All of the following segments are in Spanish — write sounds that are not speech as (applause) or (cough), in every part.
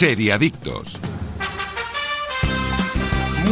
Seriadictos.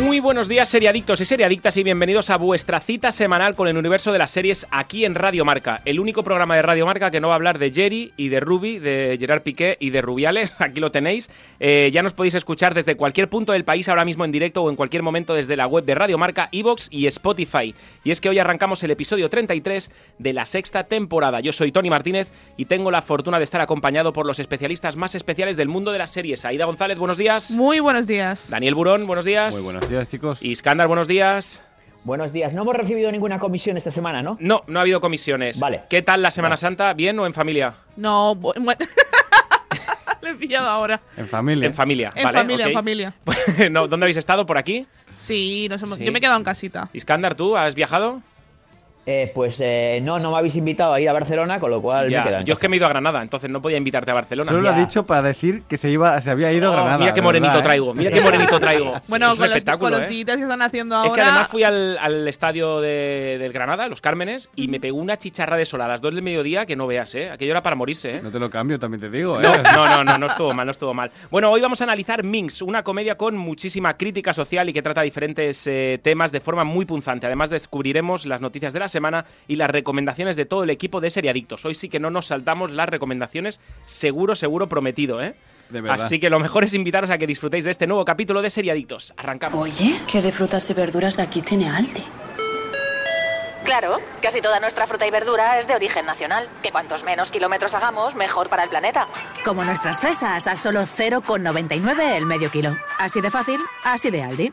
Muy buenos días, seriadictos y seriadictas, y bienvenidos a vuestra cita semanal con el universo de las series aquí en Radio Marca, el único programa de Radio Marca que no va a hablar de Jerry y de Ruby, de Gerard Piqué y de Rubiales. (laughs) Aquí lo tenéis. Eh, ya nos podéis escuchar desde cualquier punto del país ahora mismo en directo o en cualquier momento desde la web de Radio Marca, Evox y Spotify. Y es que hoy arrancamos el episodio 33 de la sexta temporada. Yo soy Tony Martínez y tengo la fortuna de estar acompañado por los especialistas más especiales del mundo de las series. Aida González, buenos días. Muy buenos días. Daniel Burón, buenos días. Muy buenos días, chicos. Iskandar, buenos días. Buenos días. No hemos recibido ninguna comisión esta semana, ¿no? No, no ha habido comisiones. Vale. ¿Qué tal la Semana Santa? ¿Bien o en familia? No, bu- (laughs) bueno. Le he pillado ahora. En familia. En familia. En vale, familia, en familia. (laughs) no, ¿Dónde habéis estado? ¿Por aquí? Sí, nos hemos- Sí. yo me he quedado en casita. Iskandar, ¿tú has viajado? Eh, pues eh, no, no me habéis invitado a ir a Barcelona, con lo cual Ya, me en Yo es que me he ido a Granada, entonces no podía invitarte a Barcelona. Solo lo ha dicho para decir que se iba, se había ido a Oh, Granada. mira qué morenito verdad, ¿eh? traigo, mira qué morenito traigo. (laughs) Bueno, es un con los, espectáculo, con los ¿eh? días que están haciendo ahora. Es que además fui al, al estadio de, del Granada, los Cármenes, y me pegó una chicharra de sol a las 2 del mediodía que no veas, ¿eh? Aquello era para morirse, ¿eh? No te lo cambio, también te digo, ¿eh? No, no, no, no, no estuvo mal, no estuvo mal. Bueno, hoy vamos a analizar Minx, una comedia con muchísima crítica social y que trata diferentes eh, temas de forma muy punzante. Además, descubriremos las noticias de la semana y las recomendaciones de todo el equipo de Seriadictos. Hoy sí que no nos saltamos las recomendaciones, seguro, seguro prometido, ¿eh? De verdad. Así que lo mejor es invitaros a que disfrutéis de este nuevo capítulo de Seriadictos. Arrancamos. Oye, ¿qué de frutas y verduras de aquí tiene Aldi? Claro, casi toda nuestra fruta y verdura es de origen nacional. Que cuantos menos kilómetros hagamos, mejor para el planeta. Como nuestras fresas, a solo 0,99 el medio kilo. Así de fácil, así de Aldi.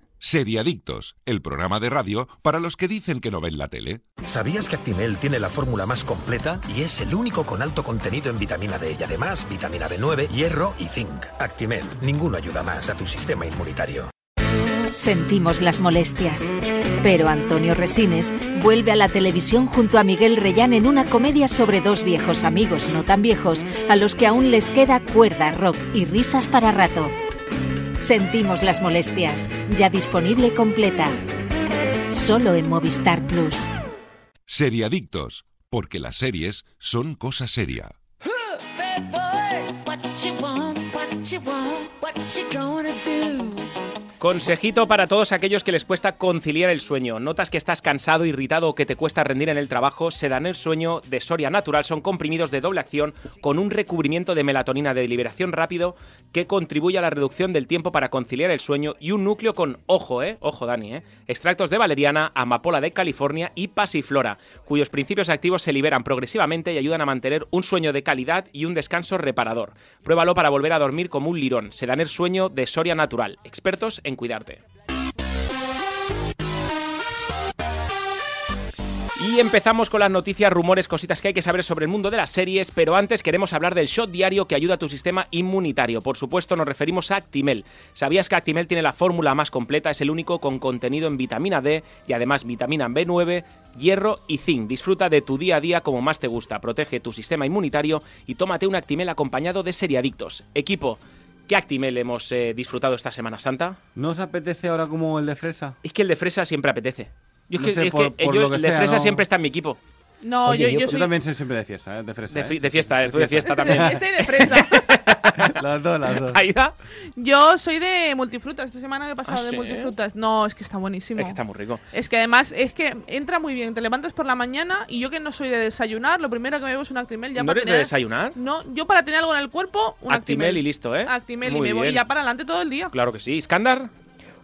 Seriadictos, el programa de radio para los que dicen que no ven la tele. ¿Sabías que Actimel tiene la fórmula más completa y es el único con alto contenido en vitamina D y además vitamina B9, hierro y zinc? Actimel, ninguno ayuda más a tu sistema inmunitario. Sentimos las molestias. Pero Antonio Resines vuelve a la televisión junto a Miguel Reyán en una comedia sobre dos viejos amigos no tan viejos a los que aún les queda cuerda, rock y risas para rato. Sentimos las molestias, ya disponible completa. Solo en Movistar Plus. Seriadictos, porque las series son cosa seria. Consejito para todos aquellos que les cuesta conciliar el sueño. Notas que estás cansado, irritado o que te cuesta rendir en el trabajo. Se dan el sueño de Soria Natural. Son comprimidos de doble acción con un recubrimiento de melatonina de liberación rápido que contribuye a la reducción del tiempo para conciliar el sueño y un núcleo con, ojo, eh, ojo Dani, eh, extractos de valeriana, amapola de California y pasiflora, cuyos principios activos se liberan progresivamente y ayudan a mantener un sueño de calidad y un descanso reparador. Pruébalo para volver a dormir como un lirón. Se dan el sueño de Soria Natural. Expertos en cuidarte. Y empezamos con las noticias, rumores, cositas que hay que saber sobre el mundo de las series, pero antes queremos hablar del shot diario que ayuda a tu sistema inmunitario. Por supuesto, nos referimos a Actimel. ¿Sabías que Actimel tiene la fórmula más completa? Es el único con contenido en vitamina D y además vitamina B9, hierro y zinc. Disfruta de tu día a día como más te gusta. Protege tu sistema inmunitario y tómate un Actimel acompañado de seriadictos. Equipo, ¿qué Actimel hemos eh, disfrutado esta Semana Santa? ¿No os apetece ahora como el de fresa? Es que el de fresa siempre apetece. Yo es No que, sé, es por- que por yo- lo que el de sea, fresa no- siempre está en mi equipo. No, Oye, yo, yo- yo Yo soy también soy siempre de fiesta, ¿eh? De fresa. De, ¿eh? de fiesta, eh, tú de fiesta también. (laughs) Estoy de fresa. (laughs) las dos, las dos. Aida, Yo soy de multifrutas. Esta semana me he pasado ¿Ah, de sí? multifrutas. No, es que está buenísimo. es que está muy rico. Es que además es que entra muy bien. Te levantas por la mañana y yo que no soy de desayunar, lo primero que me bebo es un Actimel. Ya ¿No para eres de tener- desayunar? No, yo para tener algo en el cuerpo, un Actimel Actimel. y listo, ¿eh? Actimel y Muy me voy bien. ya para adelante todo el día. Claro que sí. ¿Iskandar?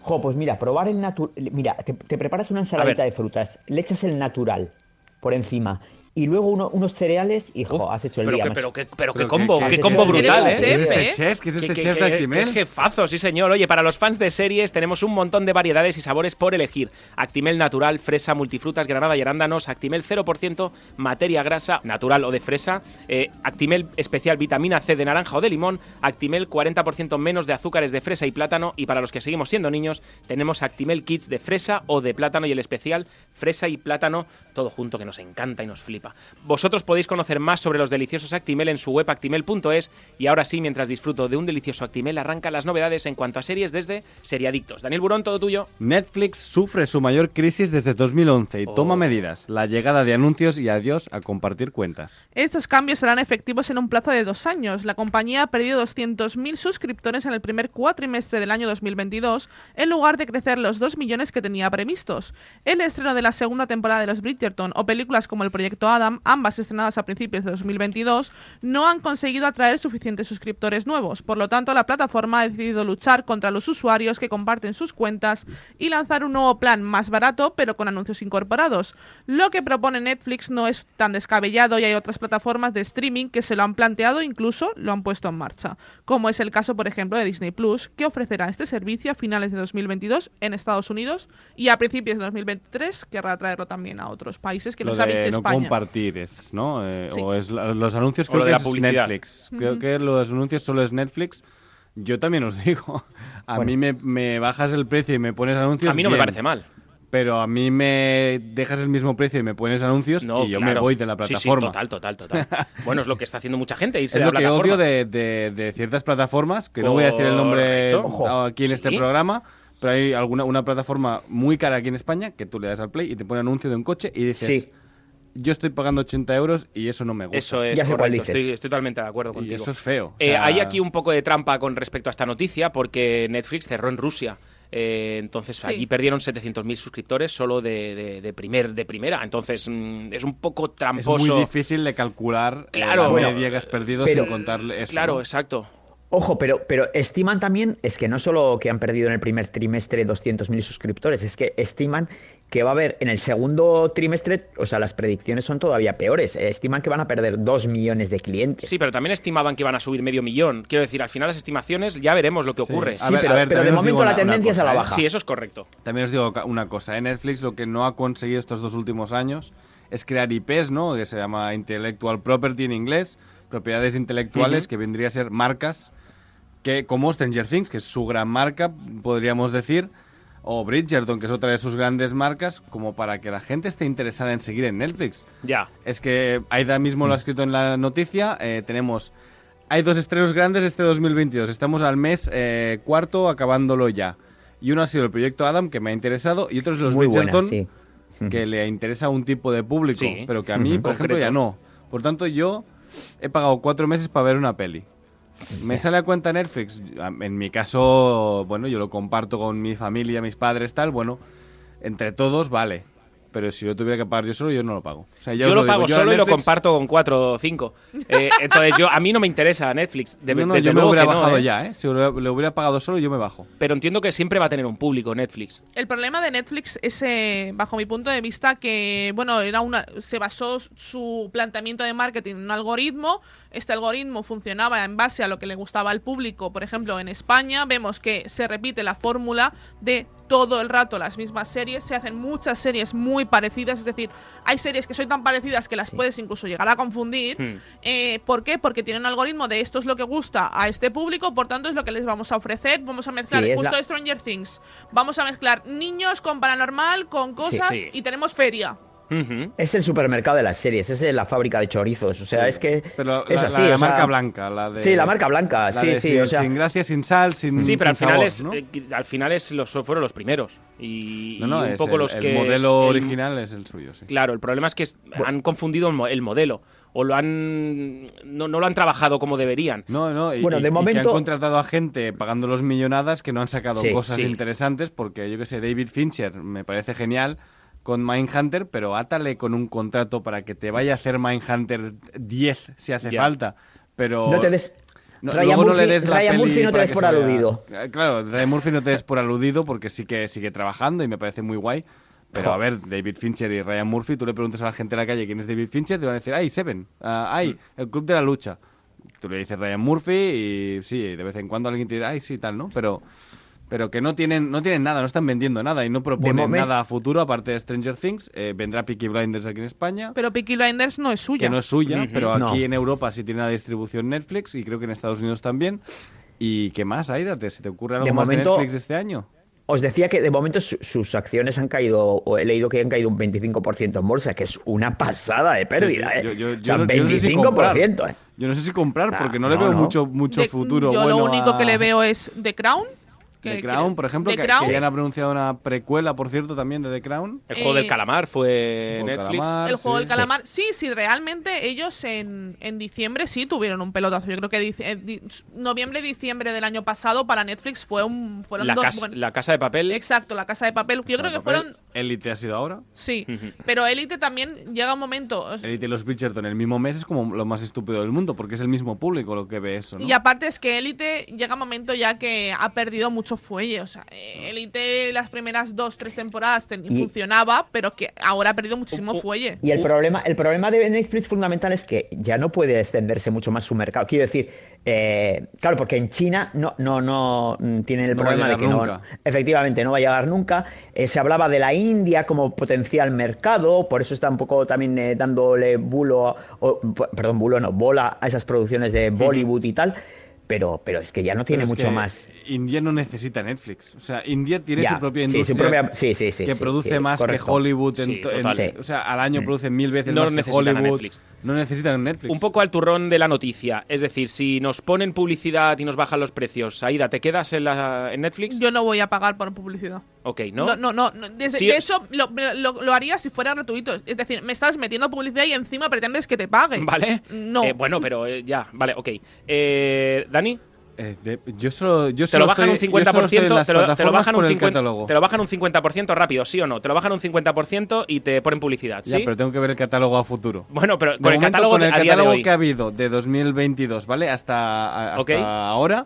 Jo, pues mira, probar el natural. Mira, te, te preparas una ensaladita de frutas, le echas el natural por encima y luego uno- unos cereales y, jo, has hecho el Pero día. pero qué, pero qué Pero combo, qué- combo chef. brutal, un ¿eh? ¿Qué es chef, este ¿eh? chef? ¿Qué es este Qué- chef qué- de qué- Actimel? qué jefazo, sí señor. Oye, para los fans de series tenemos un montón de variedades y sabores por elegir. Actimel natural, fresa, multifrutas, granada y arándanos. Actimel 0%, materia grasa, natural o de fresa. eh, Actimel especial vitamina C de naranja o de limón. Actimel 40% menos de azúcares de fresa y plátano. Y para los que seguimos siendo niños, tenemos Actimel Kids de fresa o de plátano y el especial fresa y plátano, todo junto que nos encanta y nos flipa. Vosotros podéis conocer más sobre los deliciosos Actimel en su web actimel.es y ahora sí, mientras disfruto de un delicioso Actimel, arranca las novedades en cuanto a series desde Seriadictos. Daniel Burón, todo tuyo. Netflix sufre su mayor crisis desde 2011 y toma Oh. medidas. La llegada de anuncios y adiós a compartir cuentas. Estos cambios serán efectivos en un plazo de dos años. La compañía ha perdido 200.000 suscriptores en el primer cuatrimestre del año 2022, en lugar de crecer los 2 millones que tenía previstos. El estreno de la segunda temporada de Los Bridgerton o películas como El Proyecto Adam, ambas estrenadas a principios de 2022, no han conseguido atraer suficientes suscriptores nuevos. Por lo tanto, la plataforma ha decidido luchar contra los usuarios que comparten sus cuentas y lanzar un nuevo plan más barato, pero con anuncios incorporados. Lo que propone Netflix no es tan descabellado y hay otras plataformas de streaming que se lo han planteado e incluso lo han puesto en marcha, como es el caso, por ejemplo, de Disney Plus, que ofrecerá este servicio a finales de 2022 en Estados Unidos y a principios de 2023 querrá traerlo también a otros países que Lo no sabéis España. Compartir es, ¿no? Eh, Sí. O es los anuncios O creo de que la es publicidad. Netflix. Creo que los anuncios solo es Netflix. Yo también os digo, a Bueno. mí me, me bajas el precio y me pones anuncios. A mí no me parece mal. Pero a mí me dejas el mismo precio y me pones anuncios No, y yo me voy de la Sí, sí, plataforma. total, total, total. (laughs) bueno, es lo que está haciendo mucha gente, irse Es de lo la que plataforma. odio de, de- de ciertas plataformas, que no voy a decir el nombre. Ojo. aquí en este Sí. programa, pero hay alguna una plataforma muy cara aquí en España que tú le das al play y te pone anuncio de un coche y dices, Sí. Yo estoy pagando 80 euros y eso no me gusta. Eso es Ya sé cuál correcto, dices. estoy, estoy totalmente de acuerdo y contigo. eso es feo. o Eh, hay aquí un poco de trampa con respecto a esta noticia porque Netflix cerró en Rusia. Eh, entonces Sí. allí perdieron 700.000 suscriptores solo de, de- de primer, de primera. Entonces mm, es un poco es tramposo. muy difícil de calcular eh, Claro. la Bueno, media que has perdido pero- sin contarle eso. Claro, ¿no? exacto. Ojo, pero, pero estiman también, es que no solo que han perdido en el primer trimestre 200.000 suscriptores, es que estiman que va a haber en el segundo trimestre, o sea, las predicciones son todavía peores. eh, Estiman que van a perder 2 millones de clientes. Sí, pero también estimaban que iban a subir medio millón. Quiero decir, al final las estimaciones ya veremos lo que Sí. ocurre. A Sí, ver, pero, a ver, pero de momento la una- una tendencia es a la cosa, ¿eh? baja. Sí, eso es correcto. También os digo una cosa, en Netflix lo que no ha conseguido estos dos últimos años es crear IPs, ¿no? Que se llama Intellectual Property en inglés, propiedades intelectuales, que vendría a ser marcas que como Stranger Things, que es su gran marca, podríamos decir, o Bridgerton, que es otra de sus grandes marcas, como para que la gente esté interesada en seguir en Netflix. Ya. Es que Aida mismo lo ha escrito en la noticia. eh, tenemos. Hay dos estrenos grandes este 2022. Estamos al mes eh, cuarto, acabándolo ya. Y uno ha sido el proyecto Adam, que me ha interesado, y otro es los Muy buena, Bridgerton, sí. que le interesa a un tipo de público, Sí. pero que a mí, por ejemplo, Concreto. ya no. Por tanto, yo he pagado cuatro meses para ver una peli. Me sale a cuenta Netflix. En mi caso, bueno, yo lo comparto con mi familia, mis padres, tal. Bueno, entre todos, vale. Pero si yo tuviera que pagar yo solo, yo no lo pago. O sea, ya Yo lo digo, pago yo solo y lo comparto con cuatro o cinco. (laughs) Eh, entonces yo a mí no me interesa Netflix. De, No, no, desde yo me hubiera que no, bajado ¿eh? ya, ¿eh? Si lo, lo hubiera pagado solo, yo me bajo. Pero entiendo que siempre va a tener un público Netflix. El problema de Netflix es, eh, bajo mi punto de vista, que bueno, era una, se basó su planteamiento de marketing en un algoritmo. Este algoritmo funcionaba en base a lo que le gustaba al público. Por ejemplo, en España vemos que se repite la fórmula de todo el rato las mismas series. Se hacen muchas series muy parecidas. Es decir, hay series que son tan parecidas que las puedes incluso llegar a confundir. Hmm. Eh, ¿Por qué? Porque tienen un algoritmo de esto es lo que gusta a este público, por tanto es lo que les vamos a ofrecer. Vamos a mezclar Sí, justo la- Stranger Things. Vamos a mezclar niños con paranormal, con cosas sí. y tenemos feria. Es el supermercado de las series, es la fábrica de chorizos. O sea, es que. Pero es la, así, la o sea- marca blanca, la de... Sí, la marca blanca, la sí, de sí. sin, o sea, sin gracia, sin sal, sin Sí, pero al final sabor, es ¿no? eh, al final es los fueron los primeros y, No, no, y un es poco el, los el que modelo el- original es el suyo, sí. Claro, el problema es que es- han confundido el, mo- el modelo o lo han no, no lo han trabajado como deberían. No, no, y, Bueno, y- de y que momento- han contratado a gente pagando los millonadas que no han sacado Sí, cosas sí. interesantes porque yo que sé, David Fincher me parece genial con Mindhunter, pero átale con un contrato para que te vaya a hacer Mindhunter 10 si hace Ya. falta, pero no te des. no- Ryan luego no Murphy, le des la Ryan Murphy no te des por vaya- aludido. Eh, Claro, Ryan Murphy no te des por aludido porque sí que sigue trabajando y me parece muy guay. Pero a ver, David Fincher y Ryan Murphy, tú le preguntas a la gente en la calle quién es David Fincher, te van a decir, ay, Seven, ah, ay, Mm. el Club de la Lucha. Tú le dices Ryan Murphy y sí, de vez en cuando alguien te dirá, ay, sí, tal, ¿no? Pero, pero que no tienen, no tienen nada, no están vendiendo nada y no proponen nada a futuro aparte de Stranger Things. Eh, vendrá Peaky Blinders aquí en España. Pero Peaky Blinders no es suya. que no es suya, pero aquí No. en Europa sí tiene una distribución Netflix y creo que en Estados Unidos también. ¿Y qué más, Aida? ¿Te, ¿Se te ocurre algo De más momento- de Netflix este año? Os decía que de momento su- sus acciones han caído, o he leído que han caído un 25% en bolsa, que es una pasada de pérdida, Sí, sí. ¿eh? Yo, yo- O yo sea, no, sé si 25%, comprar. Yo no sé si comprar porque no le veo no. mucho, mucho De- futuro yo bueno lo único a- que le veo es The Crown. Que- The Crown, por ejemplo, The que, Crown. que ya han anunciado una precuela, por cierto, también de The Crown. El juego del Eh, calamar fue El Netflix. calamar. El juego sí, del calamar. Sí, sí, realmente ellos en, en diciembre sí tuvieron un pelotazo. Yo creo que dic- eh, di- noviembre, diciembre del año pasado para Netflix fue un, fueron La, dos cas- buenos- la casa de papel. Exacto, la casa de papel. Yo creo que fueron. Elite ha sido ahora. Sí, pero Elite también llega un momento. Elite y los Bridgerton el mismo mes es como lo más estúpido del mundo porque es el mismo público lo que ve eso, ¿no? Y aparte es que Elite llega un momento ya que ha perdido mucho fuelle. O sea, eh, Elite las primeras dos, tres temporadas ten- Y- funcionaba, pero que ahora ha perdido muchísimo Uh, uh, fuelle. Y el problema, el problema de Netflix fundamental es que ya no puede extenderse mucho más su mercado. Quiero decir, eh, claro, porque en China no, no, no mm, tienen el No va a problema de llegar que nunca. no, efectivamente, no va a llegar nunca. Eh, se hablaba de la India como potencial mercado, por eso está un poco también eh, dándole bulo, o, perdón, bulo no, bola a esas producciones de Bollywood y tal. Pero, pero es que ya no tiene Pero es mucho que más. India no necesita Netflix. O sea, India tiene Ya, su propia sí, su industria. propia- sí, sí, sí, que sí, produce sí, más correcto. que Hollywood. en en-. O sea, al año Mm. produce mil veces No más que Hollywood. Netflix. No necesitan Netflix. Un poco al turrón de la noticia. Es decir, si nos ponen publicidad y nos bajan los precios, Aida, ¿te quedas en, la, en Netflix? Yo no voy a pagar por publicidad. ok, ¿no? No, no, no. no. De, Sí, de es- hecho, lo, lo- lo haría si fuera gratuito. Es decir, me estás metiendo publicidad y encima pretendes que te pague. ¿Vale? No. Eh, bueno, pero eh, ya, vale, ok. Eh, ¿Dani? Eh, de- yo solo, yo Te lo bajan estoy- un yo solo estoy en 50%, las te lo, te lo bajan un el 50, catálogo. te lo bajan un 50% rápido, ¿sí o no? Te lo bajan un 50% y te ponen publicidad, ¿sí? Ya, pero tengo que ver el catálogo a futuro. Bueno, pero De con el catálogo con el catálogo que ha habido de 2022, ¿vale? Hasta, ahora,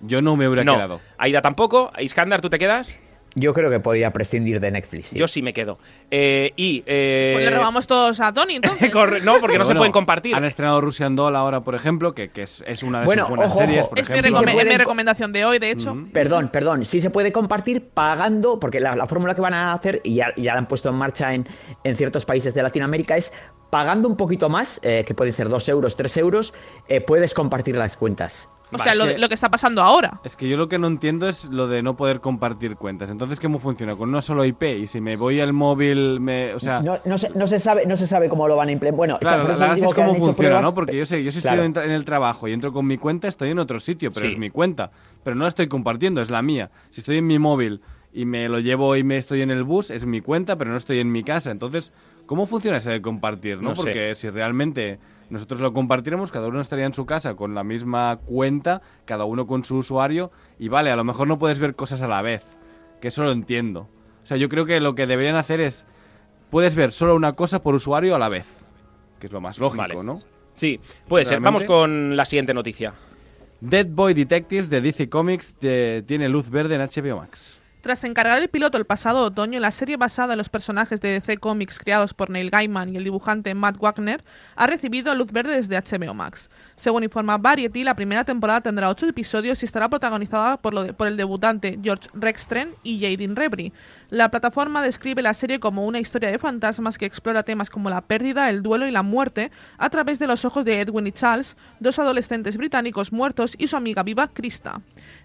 yo no me hubiera no, quedado. Aida tampoco. Iskandar, ¿tú te quedas? Yo creo que podría prescindir de Netflix. sí. Yo sí me quedo. Eh, y... eh, Pues le robamos todos a Tony, (laughs) entonces. corre- no, porque no se pueden compartir. Han estrenado Russian Doll ahora, por ejemplo, que, que es, es una de Bueno, sus buenas ojo, series, ojo. por es, mi ejemplo. pueden mi co- recomendación de hoy, de hecho. Perdón, perdón. Sí se puede compartir pagando, porque la, la fórmula que van a hacer, y ya, ya la han puesto en marcha en, en ciertos países de Latinoamérica, es pagando un poquito más, eh, que pueden ser 2 euros, 3 euros, eh, puedes compartir las cuentas. O Vale, sea, lo, es que- lo que está pasando ahora. Es que yo lo que no entiendo es lo de no poder compartir cuentas. Entonces, ¿cómo funciona? Con una solo IP y si me voy al móvil, me, o sea, No, no se, no se sabe, no se sabe cómo lo van a implementar. Bueno, Claro, la, eso la es cómo funciona, pruebas, ¿no? Porque yo sé, yo si Claro. estoy en, en el trabajo y entro con mi cuenta, estoy en otro sitio, pero Sí. es mi cuenta. Pero no la estoy compartiendo, es la mía. Si estoy en mi móvil y me lo llevo y me estoy en el bus, es mi cuenta, pero no estoy en mi casa. Entonces, ¿cómo funciona ese de compartir, no? No sé. Porque si realmente nosotros lo compartiéramos, cada uno estaría en su casa con la misma cuenta, cada uno con su usuario, y vale, a lo mejor no puedes ver cosas a la vez, que eso lo entiendo. O sea, yo creo que lo que deberían hacer es, puedes ver solo una cosa por usuario a la vez, que es lo más lógico, Vale. ¿no? Sí, puede ser. Vamos con la siguiente noticia. Dead Boy Detectives de DC Comics te- tiene luz verde en HBO Max. Tras encargar el piloto el pasado otoño, la serie basada en los personajes de DC Comics creados por Neil Gaiman y el dibujante Matt Wagner ha recibido luz verde desde HBO Max. Según informa Variety, la primera temporada tendrá ocho episodios y estará protagonizada por, el debutante George Rextren y Jaden Rebry. La plataforma describe la serie como una historia de fantasmas que explora temas como la pérdida, el duelo y la muerte a través de los ojos de Edwin y Charles, dos adolescentes británicos muertos y su amiga viva Krista.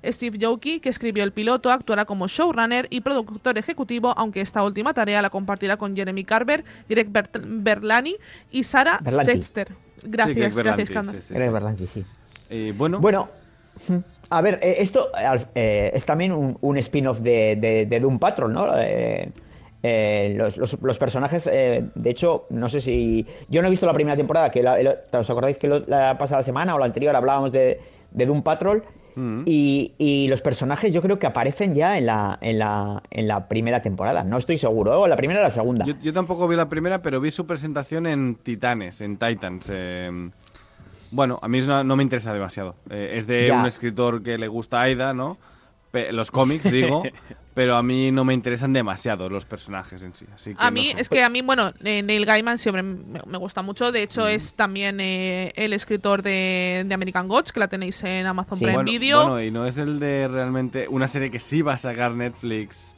Steve Yoki, que escribió el piloto, actuará como showrunner y productor ejecutivo, aunque esta última tarea la compartirá con Jeremy Carver, Greg Bert- Berlani y Sarah Berlanti. Sexter. Gracias, Sí, gracias, sí, sí, Greg sí. Berlanti, sí. Y bueno, Bueno, a ver, eh, esto eh, es también un, un spin-off de, de- de Doom Patrol, ¿no? Eh, eh, los, los- los personajes, eh, de hecho, no sé si. Yo no he visto la primera temporada, que la- el- ¿os acordáis que lo- la pasada semana o la anterior hablábamos de, de Doom Patrol? Mm. Y, y los personajes yo creo que aparecen ya en la, en la, en la primera temporada. No estoy seguro, o la primera o la segunda. yo, yo tampoco vi la primera, pero vi su presentación en Titanes, en Titans. eh, bueno, a mí una- no me interesa demasiado. Eh, es de Ya. un escritor que le gusta a Aida, ¿no? Los cómics, digo, (laughs) pero a mí no me interesan demasiado los personajes en sí. Así que A no mí, sé. es que a mí, bueno, eh, Neil Gaiman siempre me, me gusta mucho. De hecho, Mm. es también eh, el escritor de, de American Gods, que la tenéis en Amazon Sí. Prime bueno, Video. bueno, y no es el de realmente una serie que sí va a sacar Netflix,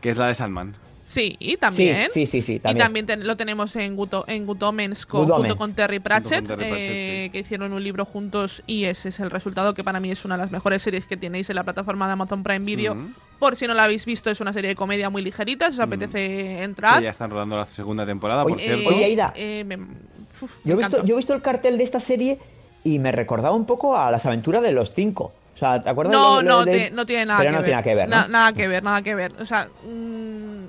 que es la de Sandman. Sí, y también. Sí, sí, sí, sí, Y también. lo tenemos en Good, O- en Good Omens co- Good junto con Terry Pratchett, Terry Pratchett, eh, sí. que hicieron un libro juntos y ese es el resultado que para mí es una de las mejores series que tenéis en la plataforma de Amazon Prime Video. Por si no la habéis visto, es una serie de comedia muy ligerita, si os apetece entrar. Que ya están rodando la segunda temporada, por Oye, cierto. oye, Aida. eh, me- uf, Yo he, visto, yo he visto el cartel de esta serie y me recordaba un poco a las aventuras de los cinco. O sea, ¿te acuerdas? No, de lo- no, de- te- no tiene nada Pero que no ver. tiene nada que ver, ¿no? Na- nada que ver, nada que ver. O sea, mm,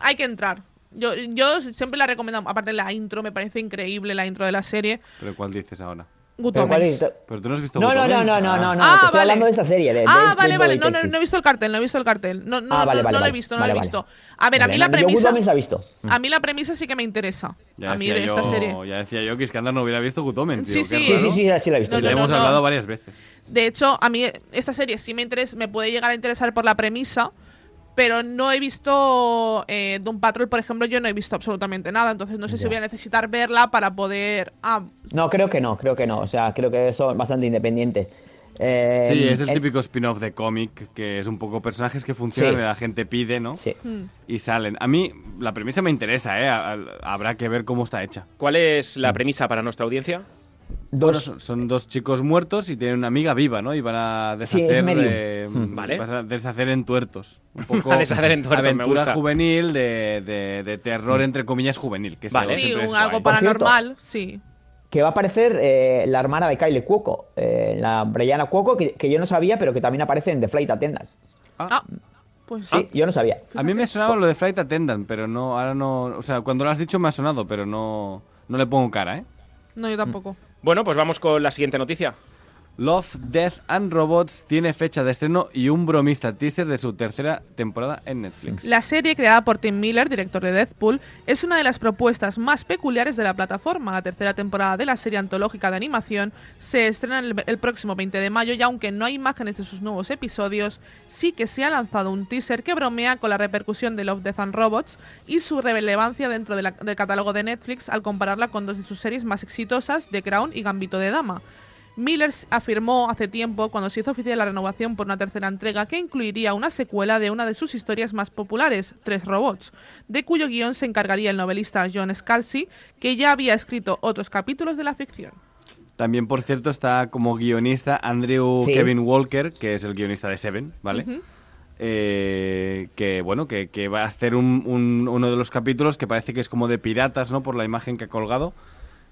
hay que entrar. Yo, yo siempre la recomiendo. Aparte, la intro me parece increíble, la intro de la serie. Pero ¿cuál dices ahora? Good Pero tú no has visto No, no, no, no, no, Ah. no, no, Ah, te estoy vale. hablando de esta serie. De, ah, de- vale, vale. No, no, no he visto el cartel, no he visto el cartel. No, no, Ah, no, vale, no vale, lo he vale. visto, no Vale, lo he vale. visto. A ver, a Vale, mí no, la yo premisa. La he visto. A mí la premisa sí que me interesa. Ya a mí decía de yo, esta serie. Ya decía yo que Iskandar no hubiera visto Good Omens. Sí, sí. Sí, sí, sí, sí la he visto. No, hemos no. hablado varias veces. De hecho, a mí esta serie sí me interesa, me puede llegar a interesar por la premisa, pero no he visto eh, Doom Patrol, por ejemplo, yo no he visto absolutamente nada, entonces no sé si voy a necesitar verla para poder... Ah, No, creo que no, creo que no. O sea, creo que son bastante independientes. Eh, Sí, es el eh, típico spin-off de cómic, que es un poco personajes que funcionan Sí. y la gente pide, ¿no? Sí. hmm. Y salen. A mí la premisa me interesa, ¿eh? A- a- Habrá que ver cómo está hecha. ¿Cuál es la premisa para nuestra audiencia? Bueno, son, son dos chicos muertos y tienen una amiga viva, ¿no? Y van a Sí, es deshacer, Hmm. Vale. a deshacer en tuertos. Un (laughs) poco A deshacer en tuertos, me aventura gusta. juvenil de, de- de terror, entre comillas, juvenil. Que Vale. sí, un algo paranormal, sí. que va a aparecer eh, la hermana de Kyle Cuoco, eh, la Brianna Cuoco, que, que yo no sabía, pero que también aparece en The Flight Attendant. Ah, pues Sí, yo no sabía. A mí me sonaba lo de Flight Attendant, pero no, ahora no... O sea, cuando lo has dicho me ha sonado, pero no, no le pongo cara, ¿eh? No, yo tampoco. Bueno, pues vamos con la siguiente noticia. Love, Death and Robots tiene fecha de estreno y un bromista teaser de su tercera temporada en Netflix. La serie creada por Tim Miller, director de Deadpool, es una de las propuestas más peculiares de la plataforma. La tercera temporada de la serie antológica de animación se estrena el, próximo 20 de mayo y aunque no hay imágenes de sus nuevos episodios, sí que se ha lanzado un teaser que bromea con la repercusión de Love, Death and Robots y su relevancia dentro del catálogo de Netflix al compararla con dos de sus series más exitosas, The Crown y Gambito de Dama. Miller afirmó hace tiempo, cuando se hizo oficial la renovación por una tercera entrega, que incluiría una secuela de una de sus historias más populares, Tres Robots, de cuyo guion se encargaría el novelista John Scalzi, que ya había escrito otros capítulos de la ficción. También, por cierto, está como guionista Andrew Sí. Kevin Walker, que es el guionista de Seven, ¿vale? Eh, que bueno, que, que va a hacer un- un- uno de los capítulos que parece que es como de piratas, ¿no? Por la imagen que ha colgado,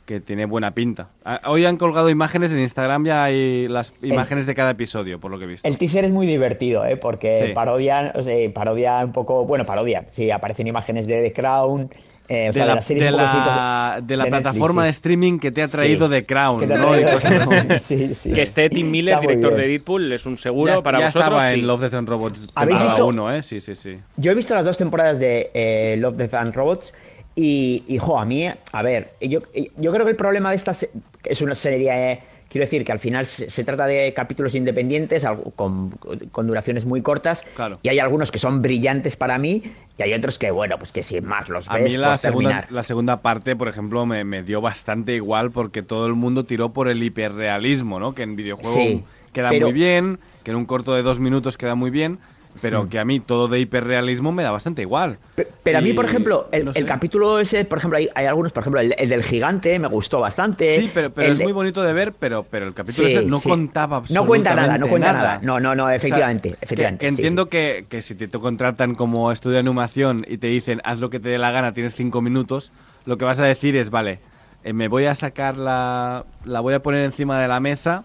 que tiene buena pinta. Ah, Hoy han colgado imágenes en Instagram, ya hay las imágenes de cada episodio, por lo que he visto. El teaser es muy divertido, ¿eh? porque Sí. parodia, o sea, parodia un poco, bueno, parodia, sí, aparecen imágenes de The Crown, eh, o de sea, la, de la de pues, de la de Netflix, plataforma sí. de streaming que te ha traído Sí. The Crown, Que ¿no? (laughs) Sí, sí. Que esté Tim Miller, director de. Deadpool, es un seguro Ya, para ya vosotros. estaba sí. en Love, Death and Robots ¿Habéis temporada visto? uno, ¿eh? Sí, sí, sí. Yo he visto las dos temporadas de eh, Love, Death and Robots y, y, jo, a mí, a ver, yo, yo creo que el problema de esta se- es una serie, eh, quiero decir que al final se, se trata de capítulos independientes con, con duraciones muy cortas Claro. y hay algunos que son brillantes para mí y hay otros que, bueno, pues que sin más los A ves mí la por segunda, terminar. la segunda parte, por ejemplo, me, me dio bastante igual porque todo el mundo tiró por el hiperrealismo, ¿no? Que en videojuego Sí, queda pero- muy bien, que en un corto de dos minutos queda muy bien, pero que a mí todo de hiperrealismo me da bastante igual. Pe- Pero a mí, por ejemplo, el, no el capítulo ese, por ejemplo, hay, hay algunos, por ejemplo, el, el del gigante me gustó bastante. Sí, pero, pero es de- muy bonito de ver, pero, pero el capítulo Sí, ese no sí. contaba No absolutamente cuenta nada, no cuenta nada. No, no, no, O sea, efectivamente, que- efectivamente. Que, sí, entiendo. Que, que si te, te contratan como estudio de animación y te dicen haz lo que te dé la gana, tienes cinco minutos, lo que vas a decir es, vale, eh, me voy a sacar la... la voy a poner encima de la mesa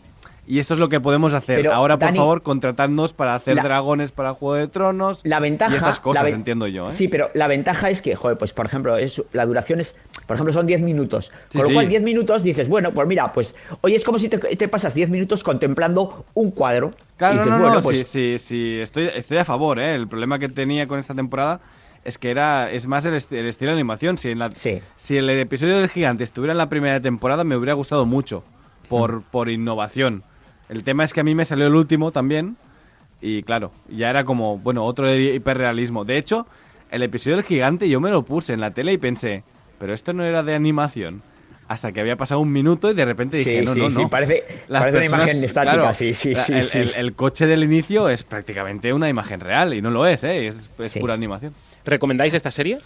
y esto es lo que podemos hacer. Pero, Ahora, por Dani, favor, contratadnos para hacer la- dragones para Juego de Tronos La ventaja. y estas cosas, la entiendo yo. ¿eh? Sí, pero la ventaja es que, joder, pues por ejemplo, es, la duración es, por ejemplo, son 10 minutos. Sí, Con lo sí. cual, 10 minutos dices, bueno, pues mira, pues, oye, es como si te, te pasas 10 minutos contemplando un cuadro. Claro, y no, dices, no, bueno, no, pues, sí, sí, sí, estoy, estoy a favor, ¿eh? El problema que tenía con esta temporada es que era es más el, esti- el estilo de animación. Si, en la, Sí. si el episodio del gigante estuviera en la primera temporada, me hubiera gustado mucho por, por innovación. El tema es que a mí me salió el último también Y claro, ya era como, bueno, otro de hiperrealismo. De hecho, el episodio del gigante yo me lo puse en la tele y pensé, pero esto no era de animación. Hasta que había pasado un minuto y de repente dije, Sí, no, sí, no, sí, no. parece- parece una imagen estática, sí, sí, la- sí, el, sí, el- sí. el coche del inicio es prácticamente una imagen real y no lo es, ¿eh? Es, es Sí. pura animación. ¿Recomendáis esta serie?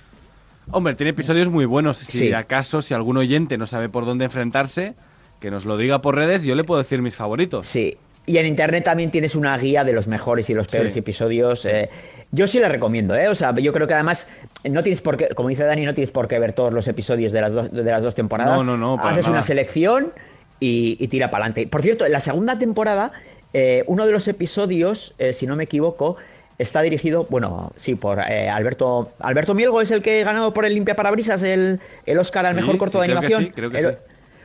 Hombre, tiene episodios muy buenos. Si Sí. acaso, si algún oyente no sabe por dónde enfrentarse, que nos lo diga por redes yo le puedo decir mis favoritos. Sí. Y en internet también tienes una guía de los mejores y los peores Sí. episodios. eh, yo sí la recomiendo, ¿eh? O sea, yo creo que además no tienes por qué, como dice Dani, no tienes por qué ver todos los episodios de las, dos- de las dos temporadas. No, no, no, para Haces nada. una selección y, y tira para adelante. Por cierto, en la segunda temporada, eh, uno de los episodios, eh, si no me equivoco, está dirigido, bueno, sí, por eh, Alberto. Alberto Mielgo es el que ganó por el Limpia Parabrisas el, el Oscar al Sí, mejor corto sí, de creo que animación. sí, creo que El- sí.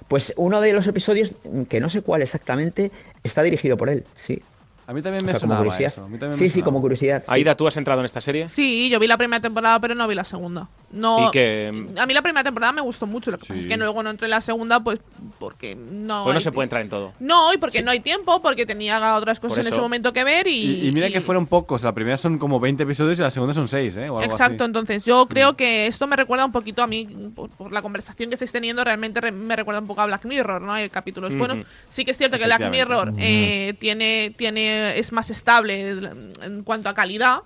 Pues uno de los episodios, que no sé cuál exactamente, está dirigido por él, sí. A mí también O me sea, como sonaba curiosidad. eso. a mí también me Sí, sí, sonaba. como curiosidad. sí. Aida, ¿tú has entrado en esta serie? Sí, yo vi la primera temporada, pero no vi la segunda. No, Y que- A mí la primera temporada me gustó mucho. Lo que pasa Sí. es que luego no entré en la segunda, pues porque no. Pues no se puede entrar en todo. No, y porque no hay tiempo, porque tenía otras cosas en ese momento que ver y. Y, y mira que fueron pocos. La primera son como 20 episodios y la segunda son 6, ¿eh? O algo Exacto, así. entonces yo creo que esto me recuerda un poquito a mí, por, por la conversación que estáis teniendo, realmente re- me recuerda un poco a Black Mirror, ¿no? Hay capítulos. Bueno, Ujú. sí que es cierto que Black. Mirror eh, tiene, tiene, es más estable en cuanto a calidad.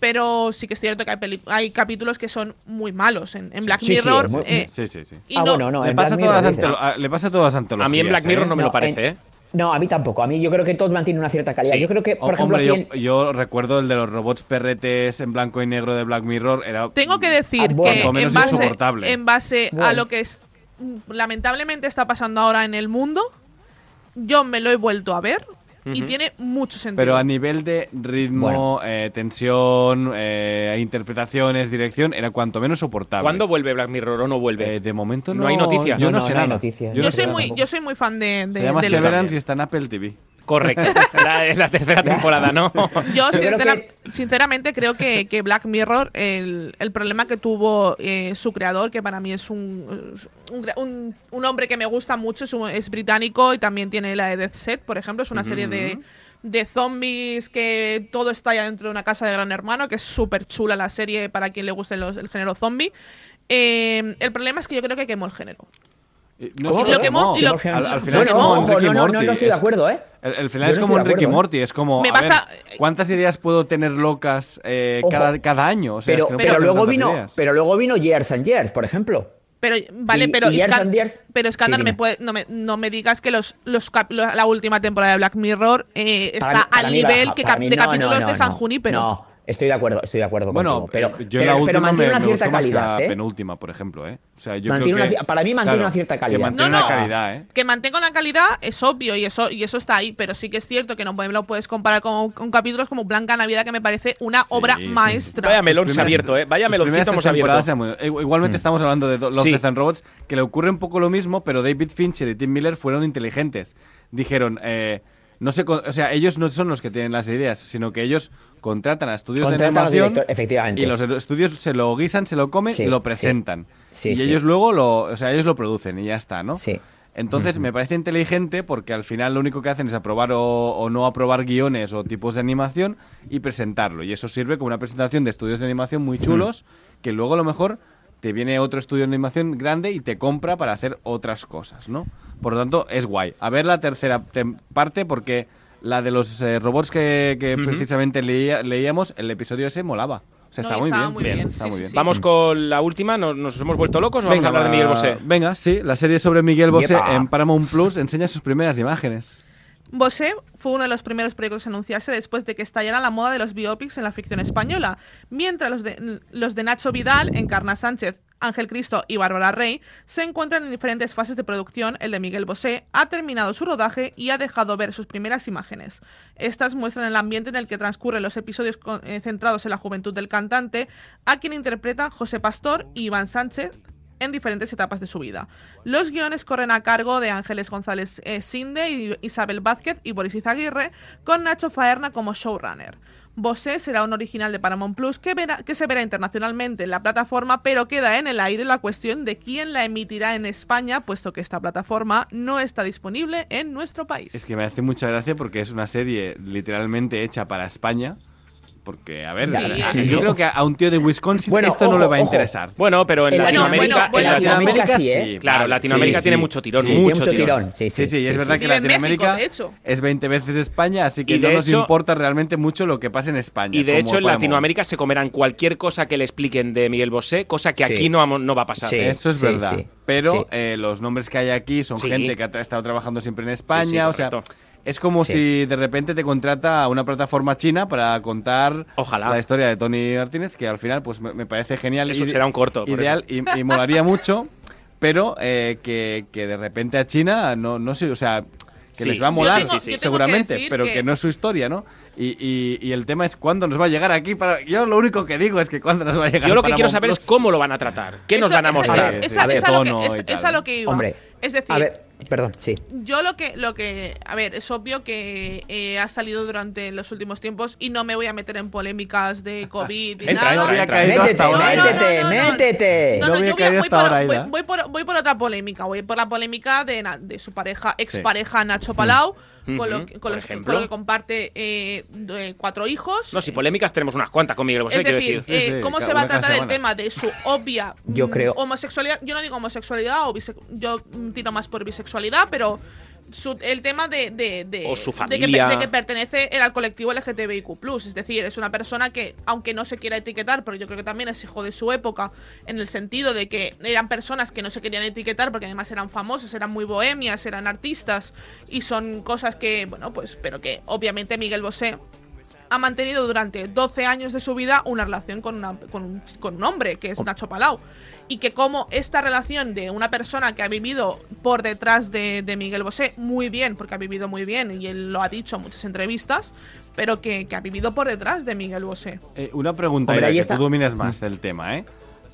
Pero sí que es cierto que hay, peli- hay capítulos que son muy malos en, en Black Sí, sí, Mirror. eh, Sí, sí, sí. y ah, no- bueno, no, le, en pasa todas a- le pasa a todas antologías. A mí en Black Mirror ¿eh? no me lo parece, en- ¿eh? No, a mí tampoco. A mí yo creo que todo mantiene una cierta calidad. Sí. Yo creo que, por O- ejemplo, hombre, yo, aquí en- yo recuerdo el de los robots perretes en blanco y negro de Black Mirror. Era Tengo que decir Ah, que en base, en base a lo que es, mm, lamentablemente está pasando ahora en el mundo, yo me lo he vuelto a ver y tiene mucho sentido. Pero a nivel de ritmo, eh, tensión, eh, interpretaciones, dirección, era cuanto menos soportable. ¿Cuándo vuelve Black Mirror o no vuelve? Eh, de momento no, No hay noticias. Yo no, No, no, sé nada. noticias. Yo yo, no soy muy, yo soy muy fan de, de, Se llama Severance también. y está en Apple TV. Correcto. (laughs) la, es la tercera temporada, ¿no? Yo, creo sincera- que- sinceramente, creo que, que Black Mirror, el, el problema que tuvo eh, su creador, que para mí es un, un, un- un hombre que me gusta mucho, es, un- es británico y también tiene la de Death Set, por ejemplo, es una serie de, de zombies que todo está ya dentro de una casa de Gran Hermano, que es súper chula la serie para quien le guste los- el género zombie. Eh, el problema es que yo creo que quemó el género. Y No lo quemó- y lo- Al, al final Bueno, no, no, Morty. no, no estoy de acuerdo, ¿eh? El, el final Yo es no como de Ricky ¿eh? Morty, es como, Me a ver, pasa- ¿cuántas ideas puedo tener locas eh, cada, cada año? O sea, Pero, es que no pero puedo tener luego vino, ideas. pero luego vino Years and Years, por ejemplo. Pero, vale, Y- pero, y Years Scan- and Years- pero Scandal Sí, me puede, no, me, no me digas que los, los cap- la última temporada de Black Mirror eh, está Para mí- para al nivel baja, que para cap- mí de no, capítulos no, de San no. Junípero. No, estoy de acuerdo, estoy de acuerdo Bueno, contigo, pero, eh, yo pero, la pero mantiene me, una me cierta gustó más que calidad, la ¿eh? penúltima, por ejemplo, ¿eh? O sea, yo creo una que, para mí mantiene una cierta calidad. Que mantiene No, una no. calidad, ¿eh? Que mantenga una calidad es obvio y eso, y eso está ahí, pero sí que es cierto que no lo puedes comparar con, con capítulos como Blanca Navidad, que me parece una obra sí, maestra. Vaya melón se ha abierto, ¿eh? Vaya meloncito hemos abierto. muy- eh, Igualmente estamos hablando de Love, Sí. Death and Robots, que le ocurre un poco lo mismo, pero David Fincher y Tim Miller fueron inteligentes. Dijeron, eh, no sé, o sea, ellos no son los que tienen las ideas, sino que ellos contratan a estudios Contratan de los animación efectivamente. y los estudios se lo guisan, se lo comen Sí, y lo presentan. Sí, y sí. ellos luego lo, o sea, ellos lo producen y ya está, ¿no? Sí. Entonces me parece inteligente porque al final lo único que hacen es aprobar o, o no aprobar guiones o tipos de animación y presentarlo. Y eso sirve como una presentación de estudios de animación muy chulos que luego a lo mejor te viene otro estudio de animación grande y te compra para hacer otras cosas, ¿no? Por lo tanto, es guay. A ver la tercera parte porque la de los eh, robots que, que precisamente leía- leíamos, el episodio ese molaba. O sea, No, está muy estaba bien. muy bien, Está sí, muy sí, bien. sí. Vamos con la última. ¿Nos, nos hemos vuelto locos o vamos a hablar de Miguel Bosé? Venga, sí, la serie sobre Miguel Bosé Yepa. en Paramount Plus enseña sus primeras imágenes. Bosé fue uno de los primeros proyectos en anunciarse después de que estallara la moda de los biopics en la ficción española, mientras los de, los de Nacho Vidal, Encarna Sánchez, Ángel Cristo y Bárbara Rey se encuentran en diferentes fases de producción. El de Miguel Bosé ha terminado su rodaje y ha dejado ver sus primeras imágenes. Estas muestran el ambiente en el que transcurren los episodios eh, centrados en la juventud del cantante, a quien interpreta José Pastor y Iván Sánchez, en diferentes etapas de su vida. Los guiones corren a cargo de Ángeles González eh, Sinde, Isabel Vázquez y Boris Izaguirre, con Nacho Faerna como showrunner. Bosé será un original de Paramount Plus que, verá- que se verá internacionalmente en la plataforma, pero queda en el aire la cuestión de quién la emitirá en España, puesto que esta plataforma no está disponible en nuestro país. Es que me hace mucha gracia porque es una serie literalmente hecha para España. Porque, a ver, Sí, a- sí. yo creo que a un tío de Wisconsin Bueno, esto no ojo, le va a ojo. interesar. Bueno, pero en, En Latinoamérica. Bueno, bueno, en bueno. Latinoamérica Latinoamérica sí, ¿eh? Claro, Vale, Latinoamérica sí, tiene sí. mucho tirón, Sí, mucho, mucho tirón. tirón. Sí, Sí, sí, y es verdad que Vive en México, Latinoamérica de hecho. es 20 veces España, así que Y no de nos hecho- importa realmente mucho lo que pase en España. Y de como hecho en. Latinoamérica se comerán cualquier cosa que le expliquen de Miguel Bosé, cosa que Sí. aquí no, no va a pasar. Sí. Eso es sí, verdad. sí, Pero sí. eh, los nombres que hay aquí son Sí. gente que ha tra- estado trabajando siempre en España. Sí, sí, o sea, correcto. Es como Sí. si de repente te contrata a una plataforma china para contar Ojalá. la historia de Tony Martínez, que al final pues me, me parece genial. Eso será un corto, Ideal y, y molaría (laughs) mucho, pero eh, que, que de repente a China no, no sé, o sea, que Sí. les va a molar, tengo- que seguramente, pero que- que... no es su historia, ¿no? Y, y- y el tema es cuándo nos va a llegar aquí. Para... Yo lo único que digo es que cuándo nos va a llegar Yo lo que quiero saber es cómo lo van a tratar. ¿Qué nos van a esa- mostrar? es- es a lo que- es- y tal. es a lo que iba. Hombre, es decir, A ver, perdón, sí. Yo lo que, lo que, a ver, es obvio que eh, ha salido durante los últimos tiempos y no me voy a meter en polémicas de (laughs) COVID y Entra, nada. Entra, Métete, ahora. no, métete, no, no. métete. No, yo voy, voy por, ahora, voy- por, voy por otra polémica, voy por la polémica de, na- de su pareja, expareja Nacho Palau, con, lo, que- con por los que- ejemplo. con lo que comparte eh, cuatro hijos. No, si polémicas tenemos unas cuantas con Miguel Bosé, Es decir, eh, sí, ¿cómo se va a tratar el tema de su obvia Yo mm, creo- homosexualidad? Yo no digo homosexualidad, o yo mm, tiro más por bisexualidad, pero su- el tema de, de, de- O su de que, familia. de que pertenece al colectivo LGTBIQ+. Es decir, es una persona que, aunque no se quiera etiquetar, pero yo creo que también es hijo de su época, en el sentido de que eran personas que no se querían etiquetar porque además eran famosas, eran muy bohemias, eran artistas, y son cosas que, bueno, pues, pero que obviamente Miguel Bosé ha mantenido durante 12 años de su vida una relación con, una- con, un, con un hombre, que es Nacho Palau. Y que como esta relación de una persona que ha vivido por detrás de, de Miguel Bosé muy bien, porque ha vivido muy bien, y él lo ha dicho en muchas entrevistas, pero que, que ha vivido por detrás de Miguel Bosé. Eh, una pregunta, Hombre, que está. tú dominas más el tema, ¿eh?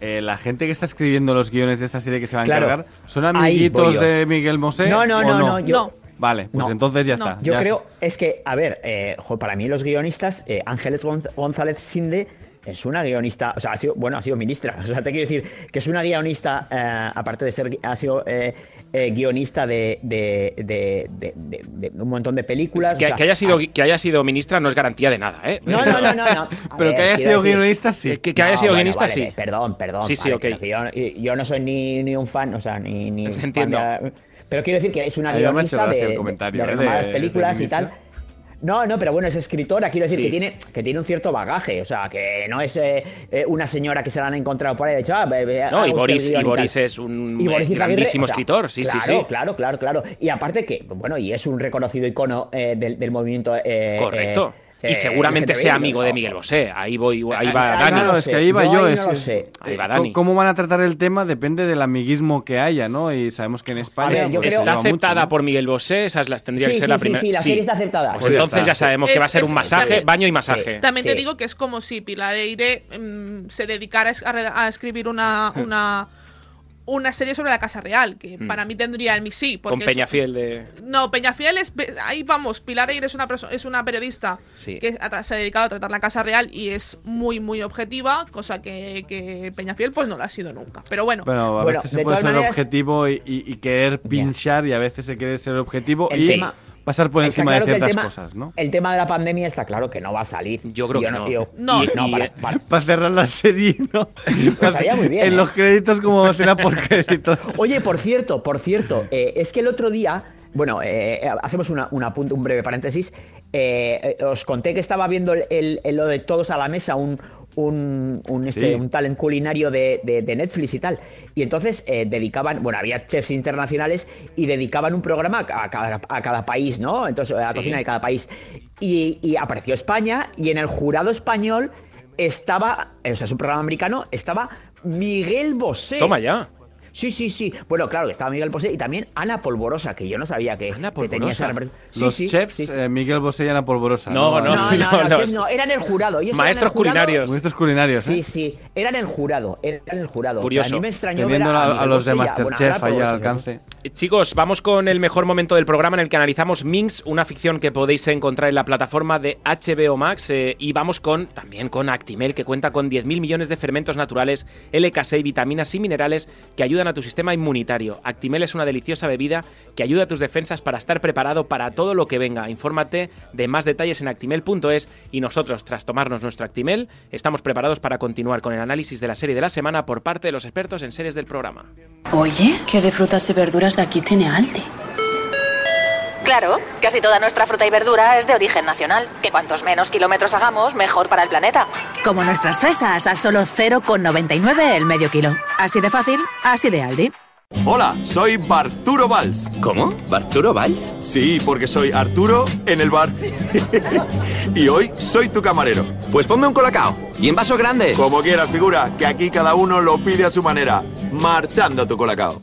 Eh, La gente que está escribiendo los guiones de esta serie que se va a Claro. encargar, ¿son amiguitos de Miguel Mosé? No, no, o no, no, yo- No. Vale, pues No. entonces ya No. está. Yo ya creo, es que, a ver, eh, jo, para mí los guionistas, eh, Ángeles Gonz- González Sinde es una guionista, o sea, ha sido, bueno, ha sido ministra, (laughs) o sea, te quiero decir que es una guionista, eh, aparte de ser, ha sido eh, eh, guionista de, de, de- de- de- de un montón de películas. que, o sea, que haya sido, ah, que haya sido ministra no es garantía de nada, ¿eh? No, no, no, no. no. (laughs) Pero ver, que haya sido decir- guionista, sí. Que, que haya sido bueno, guionista, vale, sí. Perdón, perdón. Sí, sí, vale, ok. yo, yo no soy ni, ni un fan, o sea, ni. ni (laughs) fan Entiendo. de- pero quiero decir que es una A mí me ha hecho guionista gracia de, el de- películas de y tal. No, no, pero bueno, es escritora, quiero decir Sí. que tiene que tiene un cierto bagaje, o sea, que no es eh, eh, una señora que se la han encontrado por ahí y dicho, ah, No, y Boris, y. Boris es un Y Boris eh, Izaguirre, grandísimo o sea, escritor, sí, claro, sí, sí. Claro, claro, claro. Y aparte que, bueno, y es un reconocido icono eh, del, del movimiento. eh, Correcto. Eh, y eh, seguramente sea amigo de Miguel Bosé. Ahí voy, ahí Ah, va ah, Dani. no Claro, es que ahí va Yo yo. ahí es- no lo es- sé. Ahí va ¿Cómo- Dani. ¿Cómo van a tratar el tema? Depende del amiguismo que haya, ¿no? Y sabemos que en España pues, creo- ¿Está aceptada ¿no? por Miguel Bosé? Esas las tendría que Sí, ser sí, la sí, primera. sí, la serie está aceptada. Pues Pues entonces está. ya sabemos que va a ser es- un masaje, también- baño y masaje. También te Sí. digo que es como si Pilar Eire mm, se dedicara a escribir una, una, serie sobre la Casa Real, que para mí tendría el mi sí. Con porque es- Peñafiel de. No, Peñafiel es. Ahí vamos, Pilar Eire es una, es una periodista Sí. que se ha dedicado a tratar la Casa Real y es muy, muy objetiva, cosa que, que Peñafiel pues no lo ha sido nunca. Pero bueno, Bueno, a Bueno, veces se de puede ser maneras- objetivo y, y- y querer pinchar y a veces se quiere ser objetivo El y tema- pasar por Está encima claro de ciertas tema- cosas, ¿no? El tema de la pandemia está claro que no va a salir. Yo creo que no. No. Y- no, y- para- para- (laughs) Para cerrar la serie, ¿no? (laughs) estaría muy bien, En ¿eh? los créditos como escena por créditos. (laughs) Oye, por cierto, por cierto, eh, es que el otro día, bueno, eh, eh, hacemos una, una punto- un breve paréntesis. eh, eh, os conté que estaba viendo el, el- el- lo de todos a la mesa, un, un, un, este, Sí. un talent culinario de, de- de Netflix y tal. Y entonces eh, dedicaban, bueno, había chefs internacionales y dedicaban un programa a cada, a cada país, ¿no? Entonces, a la Sí. cocina de cada país. Y, y apareció España y en el jurado español estaba, o sea, es un programa americano, estaba Miguel Bosé. Toma ya. Sí, sí, sí. Bueno, claro, que estaba Miguel Bosé y también Ana Polvorosa, que yo no sabía que, Ana que tenía esa Sí, Los sí, chefs, sí. eh, Miguel Bosé y Ana Polvorosa. No, no, No, no, no, no, no. chefs no, eran el jurado. ellos eran Maestros el jurado. culinarios. Maestros culinarios, ¿eh? Sí, sí, eran el jurado, eran el jurado. Curioso. A mí me extrañó ver Teniendo a, a, a Miguel los de y bueno, Masterchef ahora ahí al alcance. Eh, Chicos, vamos con el mejor momento del programa en el que analizamos Minx, una ficción que podéis encontrar en la plataforma de HBO Max. eh, y vamos con también con Actimel, que cuenta con 10.000 millones de fermentos naturales, LK6, vitaminas y minerales que ayudan a tu sistema inmunitario. Actimel es una deliciosa bebida que ayuda a tus defensas para estar preparado para todo lo que venga. Infórmate de más detalles en actimel.es y nosotros, tras tomarnos nuestro Actimel, estamos preparados para continuar con el análisis de la serie de la semana por parte de los expertos en series del programa. Oye, ¿qué de frutas y verduras de aquí tiene Aldi? Claro, casi toda nuestra fruta y verdura es de origen nacional. Que cuantos menos kilómetros hagamos, mejor para el planeta. Como nuestras fresas a solo 0,99 el medio kilo. Así de fácil, así de Aldi. Hola, soy Barturo Valls. ¿Cómo? ¿Barturo Valls? Sí, porque soy Arturo en el bar. (laughs) y hoy soy tu camarero. Pues ponme un colacao. Y en vaso grande. Como quieras, figura, que aquí cada uno lo pide a su manera. Marchando tu colacao.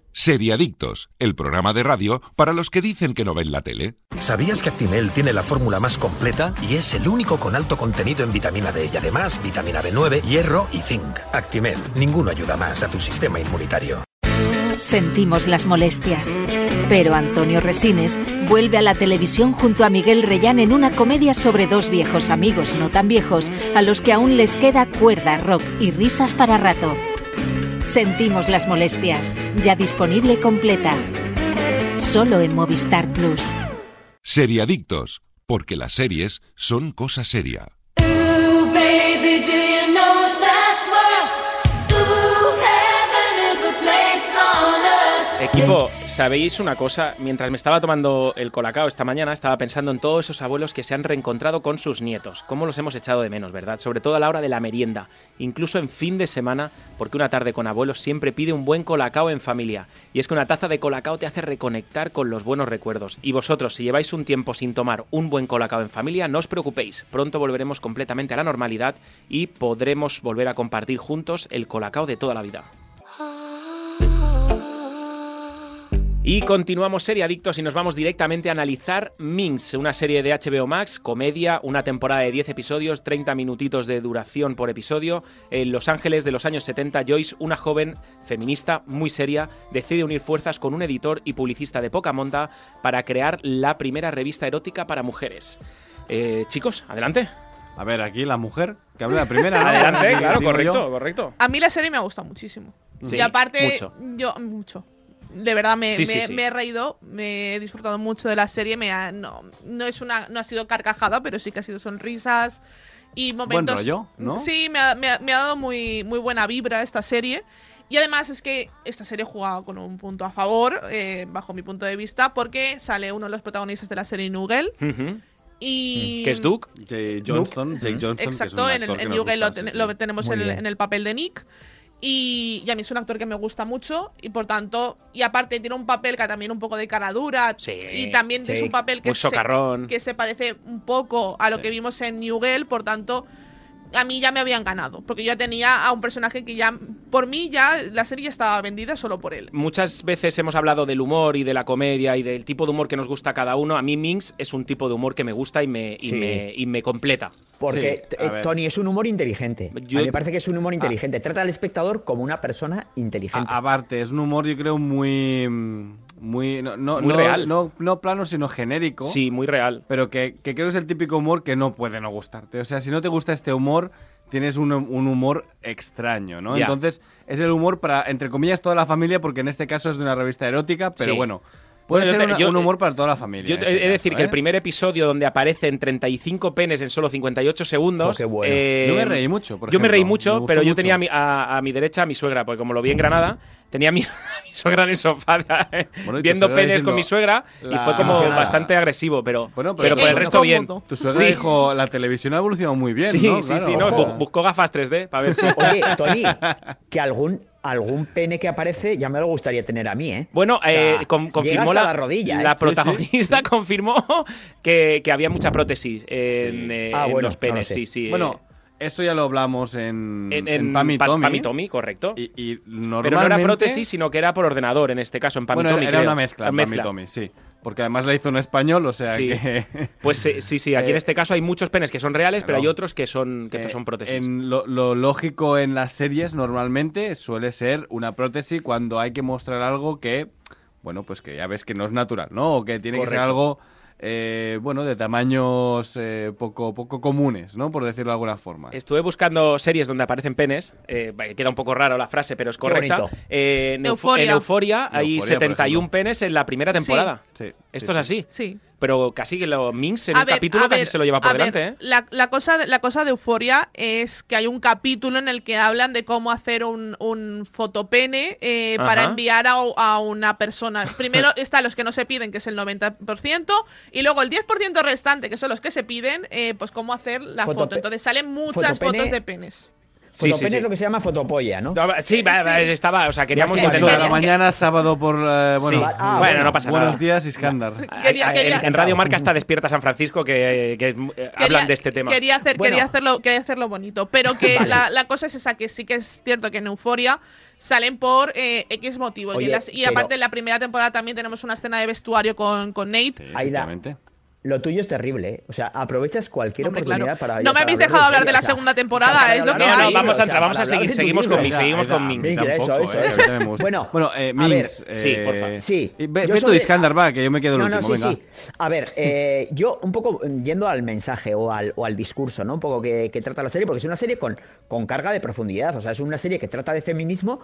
Seriadictos, el programa de radio para los que dicen que no ven la tele. ¿Sabías que Actimel tiene la fórmula más completa y es el único con alto contenido en vitamina D y además vitamina B9, hierro y zinc? Actimel, ninguno ayuda más a tu sistema inmunitario. Sentimos las molestias. Pero Antonio Resines vuelve a la televisión junto a Miguel Reyán en una comedia sobre dos viejos amigos no tan viejos a los que aún les queda cuerda, rock y risas para rato. Sentimos las molestias, ya disponible completa. Solo en Movistar Plus. Seriadictos, porque las series son cosa seria. Equipo, ¿sabéis una cosa? Mientras me estaba tomando el colacao esta mañana, estaba pensando en todos esos abuelos que se han reencontrado con sus nietos. ¿Cómo los hemos echado de menos, verdad? Sobre todo a la hora de la merienda, incluso en fin de semana, porque una tarde con abuelos siempre pide un buen colacao en familia. Y es que una taza de colacao te hace reconectar con los buenos recuerdos. Y vosotros, si lleváis un tiempo sin tomar un buen colacao en familia, no os preocupéis. Pronto volveremos completamente a la normalidad y podremos volver a compartir juntos el colacao de toda la vida. Y continuamos serie adictos y nos vamos directamente a analizar Minx, una serie de HBO Max, comedia, una temporada de 10 episodios, 30 minutitos de duración por episodio. En Los Ángeles de los años 70, Joyce, una joven feminista muy seria, decide unir fuerzas con un editor y publicista de poca monta para crear la primera revista erótica para mujeres. Eh, chicos, adelante. A ver, aquí la mujer, que habla la primera. Adelante, claro, yo. correcto, correcto. A mí la serie me ha gustado muchísimo. Sí, y aparte, mucho. yo mucho. De verdad me, Sí, sí, me- sí. me he reído, me he disfrutado mucho de la serie. Me ha- no, no es una, no ha sido carcajada, pero sí que ha sido sonrisas y momentos. rollo, ¿no? Sí, me ha, me ha- me ha dado muy, muy buena vibra esta serie. Y además es que esta serie juega con un punto a favor, eh, bajo mi punto de vista, porque sale uno de los protagonistas de la serie Nugel. Y. Que es Duke. Jake Johnston, Jake Johnston, que es Exacto, un en, que en Newgate lo, gusta, ten- sí, lo sí. tenemos el, en el papel de Nick. Y, y a mí es un actor que me gusta mucho. Y por tanto, y aparte tiene un papel que también un poco de cara dura. Sí, y también sí. es un papel que se, que se parece un poco a lo Sí. que vimos en New Girl. Por tanto, a mí ya me habían ganado. Porque yo ya tenía a un personaje que ya, por mí, ya la serie estaba vendida solo por él. Muchas veces hemos hablado del humor y de la comedia y del tipo de humor que nos gusta a cada uno. A mí Minx es un tipo de humor que me gusta y me, y me, y me completa. Porque Sí, eh. Tony es un humor inteligente. Yo- A mí me parece que es un humor inteligente. Trata al espectador como una persona inteligente. Aparte, es un humor, yo creo, muy. Muy, no, no, Muy no- real. No, no plano, sino genérico. Sí, muy real. Pero que, que creo que es el típico humor que no puede no gustarte. O sea, si no te gusta este humor, tienes un, un humor extraño, ¿no? Entonces, es el humor para, entre comillas, toda la familia, porque en este caso es de una revista erótica, pero Sí. bueno. Puede Bueno, ser te- una- yo- un humor para toda la familia. Yo este he de caso, decir que el ¿eh? primer episodio donde aparecen 35 penes en solo 58 segundos. Oh, qué bueno. eh, Yo me reí mucho, por Yo me reí. Me mucho, pero yo mucho. tenía a mi, a- a mi derecha a mi suegra, porque como lo vi en Granada, tenía a mi, a (laughs) mi suegra en el sofá (laughs) eh, Bueno, viendo penes diciendo con mi suegra y fue como la- bastante agresivo, pero, Bueno, pero, por el resto bien. Tu suegra Sí. dijo, la televisión ha evolucionado muy bien, sí, ¿no? sí, Claro, sí, no, bu- buscó gafas 3D para ver si... Oye, (laughs) Tony, que algún, algún pene que aparece ya me lo gustaría tener a mí, ¿eh? Bueno, O sea, eh, con- confirmó hasta la, la rodilla, ¿eh? la Sí, sí. protagonista confirmó que, que había mucha prótesis en, eh, Ah, en bueno, los no penes. lo sé. sí, sí. Bueno, eso ya lo hablamos en, en, en en Pam y Pa- Tommy. Pam y Tommy, correcto. Y, y Pero no era prótesis, sino que era por ordenador, en este caso, en Pam y Bueno, era creo. una mezcla, en Pam y Mezcla. Tommy, sí. Porque además la hizo en español, o sea Sí. que... (laughs) Pues eh, sí, sí, aquí en Eh, este caso hay muchos penes que son reales, pero hay otros que son, que Eh, son prótesis. En lo, lo lógico en las series normalmente suele ser una prótesis cuando hay que mostrar algo que, bueno, pues que ya ves que no es natural, ¿no? O que tiene que ser algo, eh, bueno, de tamaños eh, poco, poco comunes, ¿no? Por decirlo de alguna forma. Estuve buscando series donde aparecen penes. eh, queda un poco raro la frase, pero es correcta. Eh, en, Eufo- Euforia. en Euforia hay Euforia, por 71 ejemplo. penes en la primera temporada. Sí, Esto sí, es sí. así. Sí. Pero casi que lo Minx en A ver, capítulo casi ver, se lo lleva por a delante, ver, ¿eh? la, la cosa, de- la cosa de Euforia es que hay un capítulo en el que hablan de cómo hacer un, un fotopene eh, para enviar a, a una persona. Primero (laughs) están los que no se piden, que es el 90%, y luego el 10% restante, que son los que se piden, eh, pues cómo hacer la Fotope- foto. Entonces salen muchas fotopene- fotos de penes. Sí, sí, Fotopene sí. es lo que se llama fotopolla, ¿no? Sí, va- va, Sí. estaba, o sea, queríamos intentar. la mañana, sábado por... eh, bueno, Sí. Ah, bueno, bueno. no pasa buenos nada. días, Iskandar. Quería- En- quería- en Radio Marca está despierta San Francisco que, que, eh, hablan de este tema. Quería, hacer, Bueno. quería, hacerlo, quería hacerlo bonito. Pero que Vale. la, la cosa es esa, que sí que es cierto que en Euforia salen por eh, X motivos. y, Oye, en las- y pero- aparte en la primera temporada también tenemos una escena de vestuario con, con Nate. Sí, Aida. Lo tuyo es terrible, ¿eh? O sea, aprovechas cualquier Hombre, oportunidad claro. para. No me habéis dejado de hablar de la series, o sea, segunda temporada, es lo que de No, no, hay. vamos a entrar, vamos a seguir, seguimos con Minx, seguimos con Minx. Eh. Bueno, bueno eh, Minx. Sí, por eh, favor. Sí, y ve, ve tú, sobre- Iskandar, va, que yo me quedo el No, último, no, sí, venga. sí. A ver, eh, yo un poco yendo al mensaje o al, o al discurso, ¿no? Un poco que, que trata la serie, porque es una serie con, con carga de profundidad. O sea, es una serie que trata de feminismo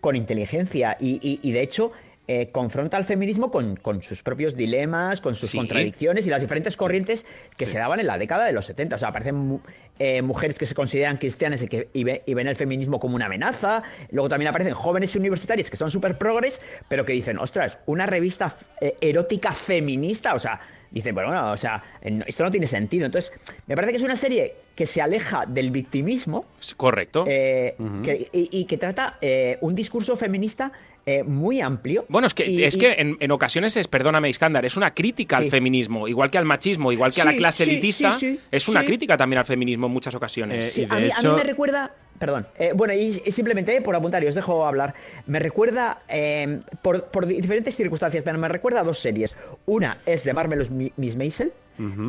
con inteligencia y, y- y, de hecho eh, confronta al feminismo con, con sus propios dilemas, con sus Sí. contradicciones y las diferentes corrientes que se daban en la década de los 70. O sea, aparecen eh, mujeres que se consideran cristianas y que y ve- y ven el feminismo como una amenaza. Luego también aparecen jóvenes universitarias que son súper progres, pero que dicen, ostras, una revista eh, erótica feminista. O sea, dicen, bueno, bueno, o sea, esto no tiene sentido. Entonces, me parece que es una serie que se aleja del victimismo Correcto. eh, que- y, y que trata eh, un discurso feminista eh, muy amplio. Bueno, es que, Y- es y- que en, en ocasiones es, perdóname, Iskandar, es una crítica al feminismo, igual que al machismo, igual que a la clase sí, elitista, sí, sí, es una sí. crítica también al feminismo en muchas ocasiones. Eh, Sí, y a, mí, a mí hecho- me recuerda. Perdón. eh, bueno, y, y simplemente eh, por apuntar, y os dejo hablar. Me recuerda, eh, por, por di- diferentes circunstancias, pero me recuerda a dos series. Una es de Marvelous Mi- Miss Maisel,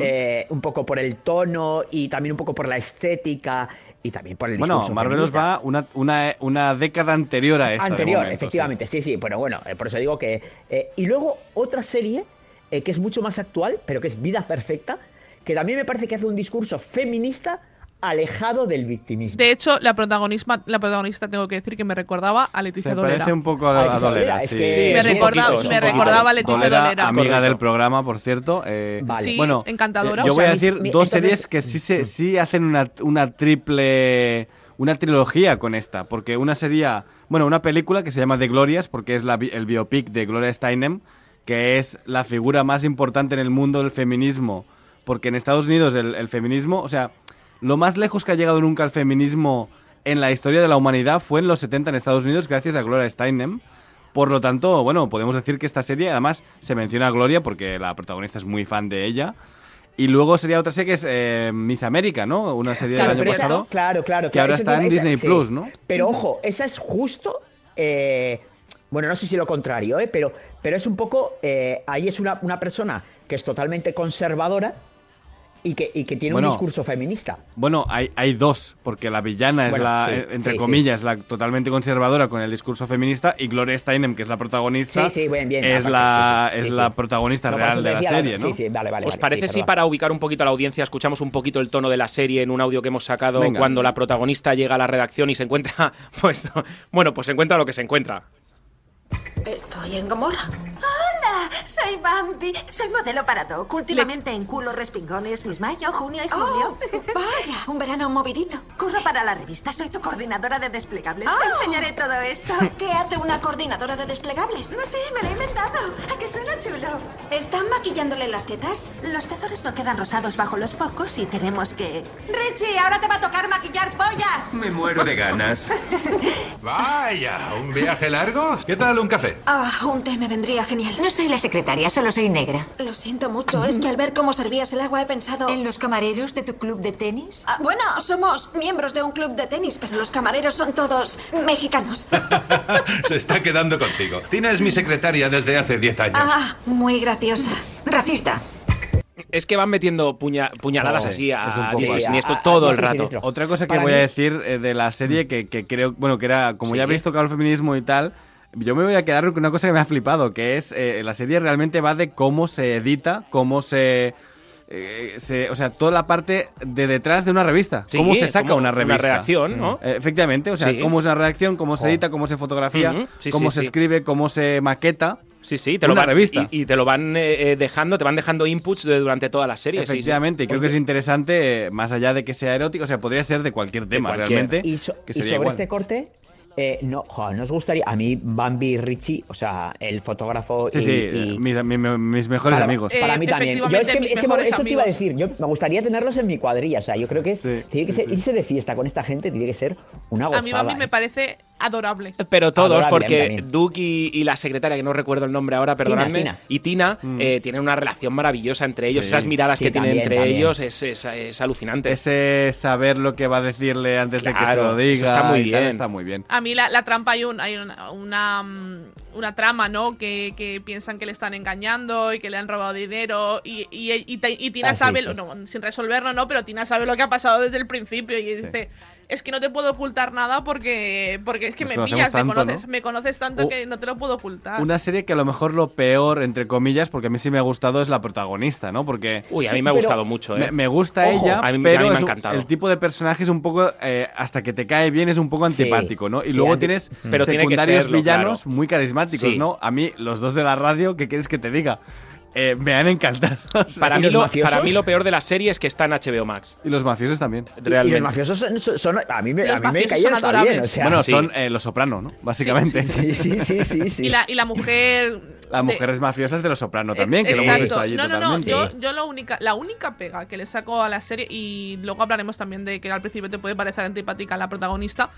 eh, un poco por el tono y también un poco por la estética y también por el Bueno, discurso Marvelous feminista. va una, una, una década anterior a esta. Anterior, momento, sí. efectivamente, sí, sí, pero bueno, eh, por eso digo que... eh, y luego otra serie eh, que es mucho más actual, pero que es Vida Perfecta, que también me parece que hace un discurso feminista alejado del victimismo. De hecho, la protagonista, la protagonista tengo que decir que me recordaba a Leticia Se Dolera. parece un poco a, a qué Dolera, sí. Me, recorda- poquito, me recordaba a Leticia Dolera, Dolera. amiga Correcto. del programa, por cierto. eh, Vale. Sí, bueno, encantadora. eh, yo O voy sea, a decir mi- dos entonces- series que sí, se, sí hacen una, una triple. Una trilogía con esta. Porque una sería. Bueno, una película que se llama The Glorias, porque es la el biopic de Gloria Steinem, que es la figura más importante en el mundo del feminismo. Porque en Estados Unidos el, el feminismo. O sea, lo más lejos que ha llegado nunca el feminismo en la historia de la humanidad fue en los 70 en Estados Unidos, gracias a Gloria Steinem. Por lo tanto, bueno, podemos decir que esta serie, además, se menciona a Gloria porque la protagonista es muy fan de ella. Y luego sería otra serie que es eh, Miss América, ¿no? Una serie Claro, del año esa- pasado. claro, claro. que claro, ahora esa está en esa- Disney sí. Plus, ¿no? Pero ojo, esa es justo. eh, bueno, no sé si lo contrario, ¿eh? pero, pero es un poco. eh, ahí es una, una persona que es totalmente conservadora y que, y que tiene Bueno. un discurso feminista. Bueno, hay, hay dos, porque la villana es Bueno, la, sí, eh, entre sí, comillas, la totalmente conservadora con el discurso feminista y Gloria Steinem, que es la protagonista, bien, bien, es, aparte, la, es la protagonista No, real de la serie, ¿no? Sí, sí, vale, vale. ¿Os vale, parece sí, si para ubicar un poquito a la audiencia escuchamos un poquito el tono de la serie en un audio que hemos sacado Venga. cuando la protagonista llega a la redacción y se encuentra, (laughs) pues, bueno, pues se encuentra lo que se encuentra. Estoy en Gomorra. ¡Hola! soy Bambi. Soy modelo para Doc. Últimamente en culo respingones, mis mayo, junio y julio. vaya. Un verano movidito. Curro para la revista. Soy tu coordinadora de desplegables. Te Oh. enseñaré todo esto. (laughs) ¿Qué hace una coordinadora de desplegables? No sé, me lo he inventado. ¿A que suena chulo? ¿Están maquillándole las tetas? Los pezones no quedan rosados bajo los focos y tenemos que... Richie, ahora te va a tocar maquillar pollas. Me muero de ganas. (laughs) Vaya, ¿un viaje largo? ¿Qué tal un café? Ah, un té me vendría genial. No soy la secretaria, solo soy negra. Lo siento mucho, es que al ver cómo servías el agua he pensado... ¿En los camareros de tu club de tenis? Ah, bueno, somos miembros de un club de tenis, pero los camareros son todos mexicanos. (laughs) Se está quedando contigo. Tina es mi secretaria desde hace 10 años. Ah, muy graciosa. Racista. Es que van metiendo puña- puñaladas Oh, así a es así. siniestro a- todo a- el rato. Otra cosa que Para voy mí- a decir eh, de la serie que, que creo, bueno, que era, como ya Sí. habéis tocado el feminismo y tal, yo me voy a quedar con una cosa que me ha flipado, que es, eh, la serie realmente va de cómo se edita, cómo se... eh, se- o sea, toda la parte de detrás de una revista. Sí, cómo se saca una una revista. redacción, ¿no? Eh, efectivamente, o sea, Sí. cómo es una redacción, cómo se edita, cómo se fotografía, Ujú, sí, cómo sí, se sí. escribe, cómo se maqueta. Sí, sí, te lo Una van, revista. Y, y te lo van eh, eh, dejando, te van dejando inputs de- durante toda la serie. sí, sí. Efectivamente, y creo que es interesante, eh, más allá de que sea erótico, o sea, podría ser de cualquier tema cualquier. realmente. Y, so- que y sobre igual. este corte, eh, no, jo, ¿no os gustaría? A mí, Bambi y Richie, o sea, el fotógrafo Sí, y, sí, y- mis, mi- mi- mis mejores para, amigos. Para Eh, mí también. Yo es que, es eso te iba a decir. Yo me gustaría tenerlos en mi cuadrilla. O sea, yo creo que es- Sí, tiene que sí, ser, sí. irse de fiesta con esta gente tiene que ser una gozada. A mí Bambi me ¿eh? parece adorable. Pero todos, Adorable, porque. Duke y, y la secretaria, que no recuerdo el nombre ahora, perdonadme, Tina. y Tina Mm. eh, tienen una relación maravillosa entre ellos. Sí. Esas miradas Sí, que tienen entre también. ellos es, es- es alucinante. Ese saber lo que va a decirle antes de que se Claro, lo diga eso está muy bien. está muy bien. A mí la, la trampa hay, un, hay una, una, mm, una trama, ¿no? Que, que piensan que le están engañando y que le han robado dinero y, y, y- y- y Tina Ah, sabe, sí. lo- no, sin resolverlo, ¿no? Pero Tina sabe lo que ha pasado desde el principio y dice, es que no te puedo ocultar nada porque, porque es que Nos me pillas, tanto, me conoces, ¿no? me conoces tanto que no te lo puedo ocultar. Una serie que a lo mejor lo peor, entre comillas, porque a mí sí me ha gustado, es la protagonista, ¿no? Porque Uy, a Sí, mí me ha pero- gustado mucho, ¿eh? me, me gusta Ojo, ella, a mí- a mí pero me ha un- encantado. el tipo de personaje es un poco, eh, hasta que te cae bien, es un poco Sí, antipático, ¿no? Y sí, luego tienes Pero tiene que secundarios serlo, villanos claro. muy carismáticos, Sí. ¿no? A mí, los dos de la radio, ¿qué quieres que te diga? Eh, me han encantado. o (laughs) sea, Para ¿Y mí, lo, para mí lo peor de la serie es que está en HBO Max. Y los mafiosos también. Y- Y, los Realmente. mafiosos son, son- son- a mí me, Los a mí me caían hasta bien. O sea, bueno, sí. son eh, los soprano, ¿no? Básicamente. sí, sí, sí, sí, sí. (laughs) Y la, y la mujer... La de- mujer es mafiosa es de los soprano también, que lo hemos visto allí no, no, no. Yo, yo la única, la única pega que le saco a la serie, y luego hablaremos también de que al principio te puede parecer antipática la protagonista,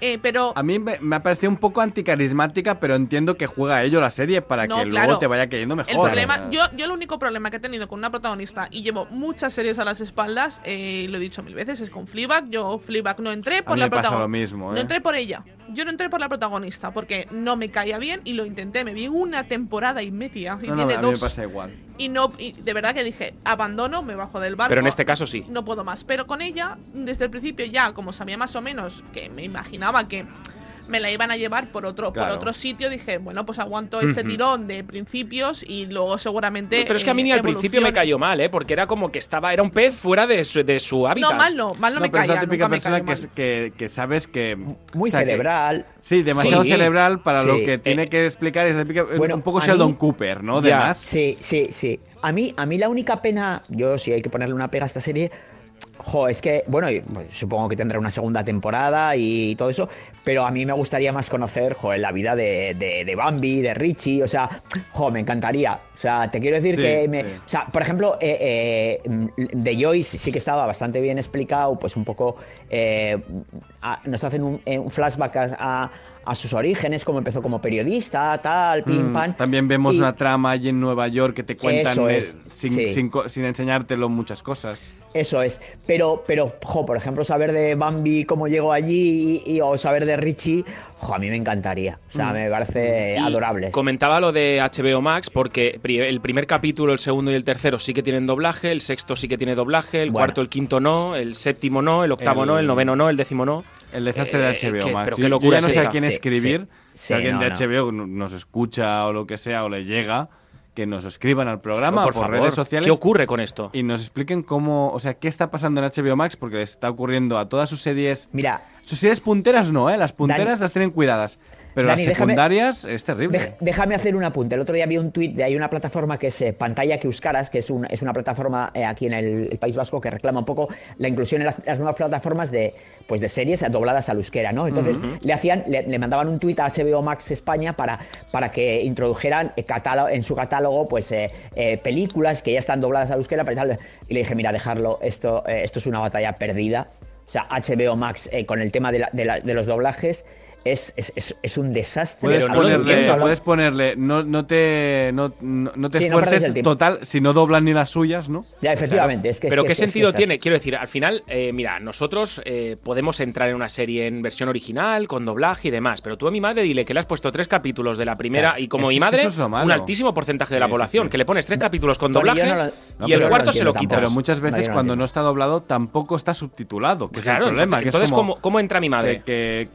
eh, pero A mí me, me ha parecido un poco anticarismática, pero entiendo que juega a ello la serie para No, que claro. luego te vaya cayendo mejor. el problema, yo, yo el único problema que he tenido con una protagonista, y llevo muchas series a las espaldas, eh, lo he dicho mil veces, es con Fleabag. Yo Fleabag no entré por mí la protagonista. lo mismo, ¿eh? No entré por ella. Yo no entré por la protagonista porque no me caía bien y lo intenté. Me vi una temporada y media y no, no, tiene a mí me pasa igual. Y no, y de verdad que dije, abandono, me bajo del barco. Pero en este caso sí. No puedo más. Pero con ella, desde el principio ya, como sabía más o menos que me imaginaba que me la iban a llevar por otro, Claro. por otro sitio, dije, bueno, pues aguanto este tirón de principios y luego seguramente. Pero es que a mí eh, ni al principio me cayó mal, ¿eh? Porque era como que estaba, era un pez fuera de su, de su hábitat. No, mal no, mal no, me pero caía. es la típica persona cayó que, que, que sabes que. Muy o sea, que- cerebral. sí, demasiado Sí. cerebral para lo Sí. que tiene Eh, que explicar. Es típica- bueno, un poco Sheldon mí- Cooper, ¿no? Ya. De más. Sí, sí, sí. A mí, a mí la única pena, yo si hay que ponerle una pega a esta serie, jo, es que, bueno, pues, supongo que tendrá una segunda temporada y todo eso, pero a mí me gustaría más conocer, jo, la vida de, de, de Bambi, de Richie, o sea, jo, me encantaría. O sea, te quiero decir Sí, que, me, sí. o sea, por ejemplo, eh, eh, de Joyce sí que estaba bastante bien explicado, pues un poco, eh, a- nos hacen un, un flashback a, a- a sus orígenes, cómo empezó como periodista, tal, pim, Mm, pam. También vemos Y- una trama allí en Nueva York que te cuentan sin, sí. sin co- sin enseñártelo muchas cosas. Eso es. Pero, pero, jo, por ejemplo, saber de Bambi cómo llegó allí y, y- o saber de Richie, jo, a mí me encantaría. O sea, Mm. me parece adorable. Comentaba lo de HBO Max porque el primer capítulo, el segundo y el tercero sí que tienen doblaje, el sexto sí que tiene doblaje, el Bueno. cuarto, el quinto no, el séptimo no, el octavo El- no, el noveno no, el décimo no. El desastre Eh, de HBO Max. pero Yo- qué yo locura ya no sé a quién Sí, escribir. sí, si sí, alguien no, de no. HBO nos escucha o lo que sea o le llega, que nos escriban al programa por por, favor, redes sociales. ¿qué ocurre con esto? Y nos expliquen cómo, o sea, qué está pasando en HBO Max, porque les está ocurriendo a todas sus series. Mira, Sus series punteras no, ¿eh? Las punteras Dani- las tienen cuidadas. Pero Dani, las déjame- secundarias es terrible. Dej- déjame hacer un apunte. El otro día vi un tuit de hay una plataforma que es eh, Pantalla que Euskaras, que es, un- es una plataforma eh, aquí en el, el País Vasco que reclama un poco la inclusión en las, las nuevas plataformas de, pues de series dobladas al euskera, ¿no? Entonces le hacían, le, le mandaban un tuit a HBO Max España para, para que introdujeran eh, catálogo- en su catálogo pues películas que ya están dobladas al euskera tal. y le dije, mira, dejarlo, esto, esto es una batalla perdida. O sea, HBO Max con el tema de, la- de la- de los doblajes es, es, es- es un desastre. Puedes no ponerle, puedes ponerle, no, no te, no, no- te Sí, esfuerces total si no doblan ni las suyas, ¿no? Ya, efectivamente. Es que, Pero ¿qué que sentido es- tiene? Quiero decir, al final, eh, mira, nosotros eh, podemos entrar en una serie en versión original, con doblaje y demás, pero tú a mi madre dile que le has puesto tres capítulos de la primera Claro, y como es- mi madre, es un altísimo porcentaje de la Sí, población, sí. que le pones tres capítulos con doblaje lo- y el cuarto se lo quitas. Pero muchas veces cuando no está doblado tampoco está subtitulado, que Claro, es el problema. entonces, ¿cómo, cómo entra mi madre?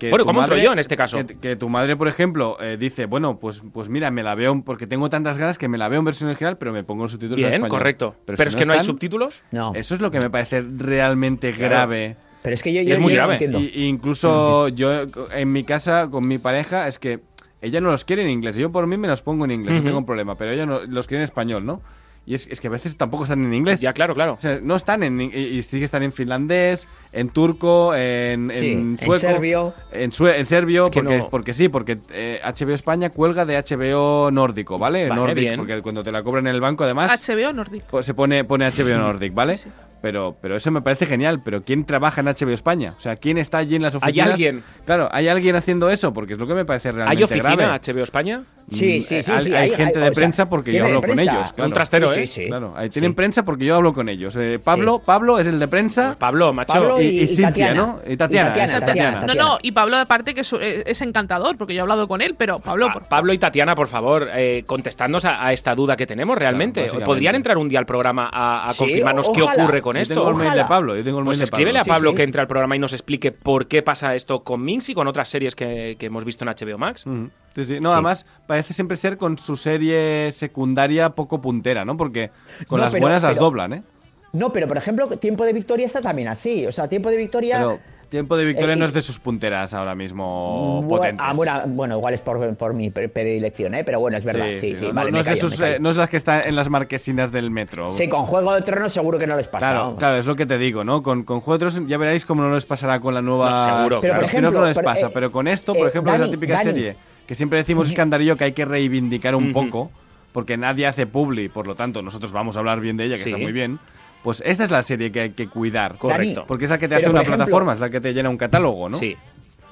Bueno, ¿cómo entro yo en este caso? Que, que tu madre, por ejemplo, eh, dice, bueno, pues, pues mira, me la veo porque tengo tantas ganas que me la veo en versión original, pero me pongo los subtítulos en Bien, español. correcto. Pero, si es que no hay subtítulos. No. Eso es lo que me parece realmente Claro. grave. Pero es que yo, es muy yo no grave. entiendo. Y, incluso (laughs) yo en mi casa con mi pareja es que ella no los quiere en inglés. Yo por mí me los pongo en inglés, no tengo problema, pero ella no, los quiere en español, ¿no? Y es, es que a veces tampoco están en inglés. Ya, claro, claro. O sea, no están en. Y, y sí que están en finlandés, en turco, en, Sí, en en sueco. serbio. En, sue- en serbio, Es que porque, no- porque sí, porque eh, HBO España cuelga de HBO nórdico, ¿vale? Vale, Nordic, bien. porque cuando te la cobran en el banco, además. HBO Nordic. Pues se pone, pone HBO Nordic, ¿vale? Pero, pero eso me parece genial. Pero ¿quién trabaja en HBO España? O sea, ¿quién está allí en las ¿Hay oficinas? alguien? Claro, ¿hay alguien haciendo eso? Porque es lo que me parece realmente ¿Hay oficina grave. HBO España? Sí, Mm, sí, sí, hay, sí, hay hay- gente hay- de sea, prensa porque yo hablo con ellos. Claro. Un trastero, Sí, ¿eh? sí, sí. Claro, ahí tienen Sí. prensa porque yo hablo con ellos. Eh, Pablo, Pablo es el de prensa. Pablo, macho. Pablo y, y- y Cintia, Tatiana. ¿no? Y Tatiana. Y Tatiana, esa Tatiana, No, Tatiana. no, y Pablo aparte que es, eh, es encantador, porque yo he hablado con él, pero Pablo, Pa- por Pablo y Tatiana, por favor, eh, contestadnos a, a esta duda que tenemos realmente. básicamente. ¿Podrían entrar un día al programa a, a Sí, confirmarnos qué ojalá. ocurre con Yo esto? tengo el mail de. Pablo. Yo tengo el mail Pues de escríbele a Pablo sí. que entre al programa y nos explique por qué pasa esto con Minx y con otras series que, que hemos visto en HBO Max. Ujú. Sí, sí. No, Sí. además parece siempre ser con su serie secundaria poco puntera, ¿no? Porque con No, las pero- buenas las pero- doblan, ¿eh? No, pero por ejemplo, Tiempo de Victoria está también así. O sea, Tiempo de Victoria. Pero Tiempo de Victoria Eh, no es de sus punteras ahora mismo Bu- potentes. ah, bueno, bueno, igual es por, por mi pre- predilección, ¿eh? Pero bueno, es verdad. Sí, sí, no, vale, no es de callo, sus, eh, no es las que están en las marquesinas del metro. Sí, con Juego de Tronos seguro que no les pasa. Claro, claro, es lo que te digo, ¿no? Con, con Juego de Tronos ya veréis cómo no les pasará con la nueva. No, seguro, Pero, por Los spin-off ejemplo, no les pero, pasa, eh, pero con esto, por eh, ejemplo, es Dani, la típica Dani. serie que siempre decimos escandarillo que hay que reivindicar un Ujú. poco, porque nadie hace publi, por lo tanto, nosotros vamos a hablar bien de ella, que Sí. está muy bien. Pues esta es la serie que hay que cuidar. Correcto. Porque es la que te hace una ejemplo- plataforma, es la que te llena un catálogo, ¿no? Sí.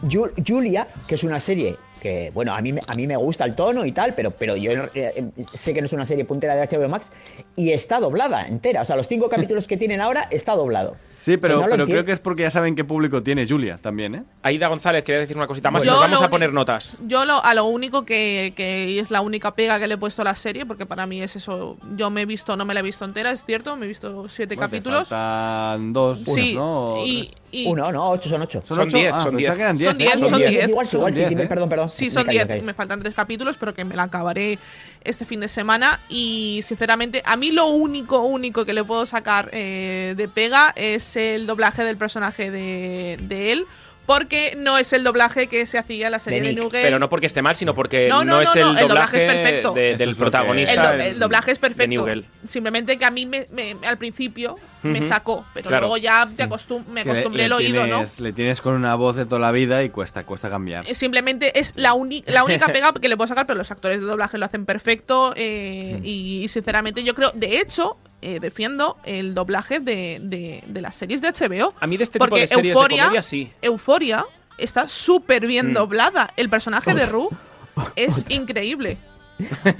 Ju- Julia, que es una serie que, bueno, a mí, me- a mí me gusta el tono y tal, pero, pero yo eh, sé que no es una serie puntera de HBO Max y está doblada entera. O sea, los cinco capítulos que tienen ahora está doblado. Sí, pero, no pero creo que es porque ya saben qué público tiene Julia también, ¿eh? Aida González, quería decir una cosita más y nos vamos a poner notas. Yo lo, a lo único que, que es la única pega que le he puesto a la serie, porque para mí es eso, yo me he visto, no me la he visto entera, es cierto, me he visto siete Bueno, te capítulos. Faltan dos, Sí. Y- Uno, no, ocho son ocho. Son ocho? diez, Ah, son pensaba diez. que eran diez, Son ¿eh? diez, Ah, son diez. Igual, sí, Son igual, sí, diez, ¿eh? perdón, perdón. Sí, Me son callo, 10. me callo. Me faltan tres capítulos, pero que me la acabaré este fin de semana. Y sinceramente, a mí lo único, único que le puedo sacar eh, de pega es el doblaje del personaje de, de él. Porque no es el doblaje que se hacía en la serie De de, Nick. New Game. Pero no porque esté mal, sino porque No, no, no, es el, no, el doblaje es perfecto. de- del es protagonista. el, do- en- el doblaje es de perfecto. Simplemente que a mí me, me- al principio me sacó, pero Claro. luego ya te acostum- me acostumbré el oído, ¿no? tienes- Le tienes con una voz de toda la vida y cuesta, cuesta cambiar. Eh, Simplemente es la, la única pega que le puedo sacar, pero los actores de doblaje lo hacen perfecto. eh, y, y sinceramente, yo creo, de hecho, eh, defiendo el doblaje de, de- de las series de HBO. A mí de este tipo Porque de series Euphoria- de comedia sí. Euforia está súper bien Mm. doblada. El personaje de Rue (laughs) es increíble.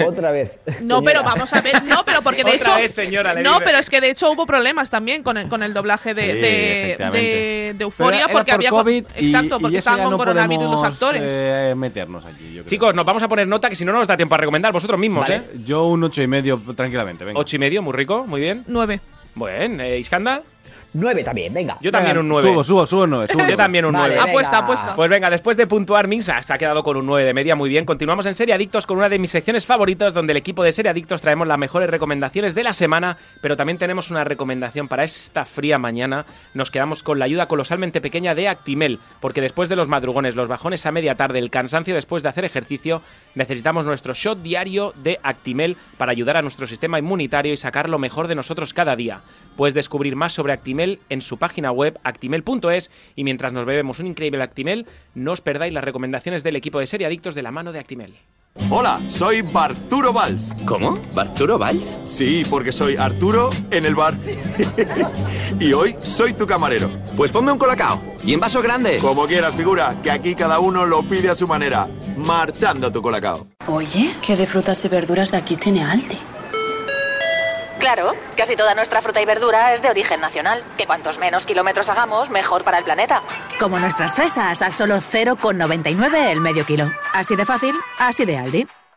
Otra vez. (laughs) No, pero vamos a ver. No, pero porque de Otra hecho. vez, señora, no, dice. pero es que de hecho hubo problemas también con el, con el doblaje de, Sí, de, efectivamente. de, de Euforia. Porque por había. COVID y- exacto, y porque estaban con no coronavirus los actores. eh, meternos yo creo. Chicos, nos vamos a poner nota que si no, no nos da tiempo a recomendar vosotros mismos, Vale. ¿eh? Yo un ocho y medio tranquilamente, venga. Ocho y medio, muy rico, muy bien. Nueve. Bueno, eh, Iskandar. 9 también, venga. Yo también un 9. Subo, subo, subo 9. Yo también un Vale, 9. Apuesta, venga. apuesta. Pues venga, después de puntuar Minsa se ha quedado con un 9 de media, muy bien. Continuamos en Serie Adictos con una de mis secciones favoritas, donde el equipo de Serie Adictos traemos las mejores recomendaciones de la semana, pero también tenemos una recomendación para esta fría mañana. Nos quedamos con la ayuda colosalmente pequeña de Actimel, porque después de los madrugones, los bajones a media tarde, el cansancio después de hacer ejercicio, necesitamos nuestro shot diario de Actimel para ayudar a nuestro sistema inmunitario y sacar lo mejor de nosotros cada día. Puedes descubrir más sobre Actimel en su página web actimel.es y mientras nos bebemos un increíble Actimel, no os perdáis las recomendaciones del equipo de Serie Adictos de la mano de Actimel. Hola, soy Barturo Valls. ¿Cómo? ¿Barturo Valls? Sí, porque soy Arturo en el bar. (laughs) y hoy soy tu camarero. Pues ponme un colacao. Y en vaso grande. Como quieras, figura, que aquí cada uno lo pide a su manera. Marchando tu colacao. Oye, ¿qué de frutas y verduras de aquí tiene Aldi? Claro, casi toda nuestra fruta y verdura es de origen nacional. Que cuantos menos kilómetros hagamos, mejor para el planeta. Como nuestras fresas a solo 0,99 el medio kilo. Así de fácil, así de Aldi.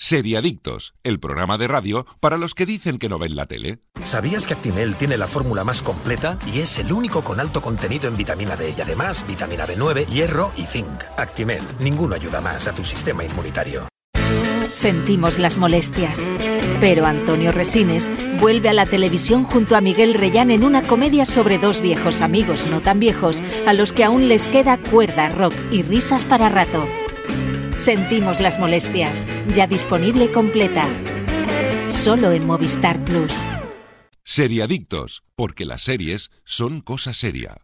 Seriadictos, el programa de radio para los que dicen que no ven la tele. ¿Sabías que Actimel tiene la fórmula más completa y es el único con alto contenido en vitamina D y además vitamina B9, hierro y zinc? Actimel, ninguno ayuda más a tu sistema inmunitario. Sentimos las molestias. Pero Antonio Resines vuelve a la televisión junto a Miguel Reyán en una comedia sobre dos viejos amigos no tan viejos a los que aún les queda cuerda, rock y risas para rato. Sentimos las molestias, ya disponible completa. Solo en Movistar Plus. Seriadictos, porque las series son cosa seria.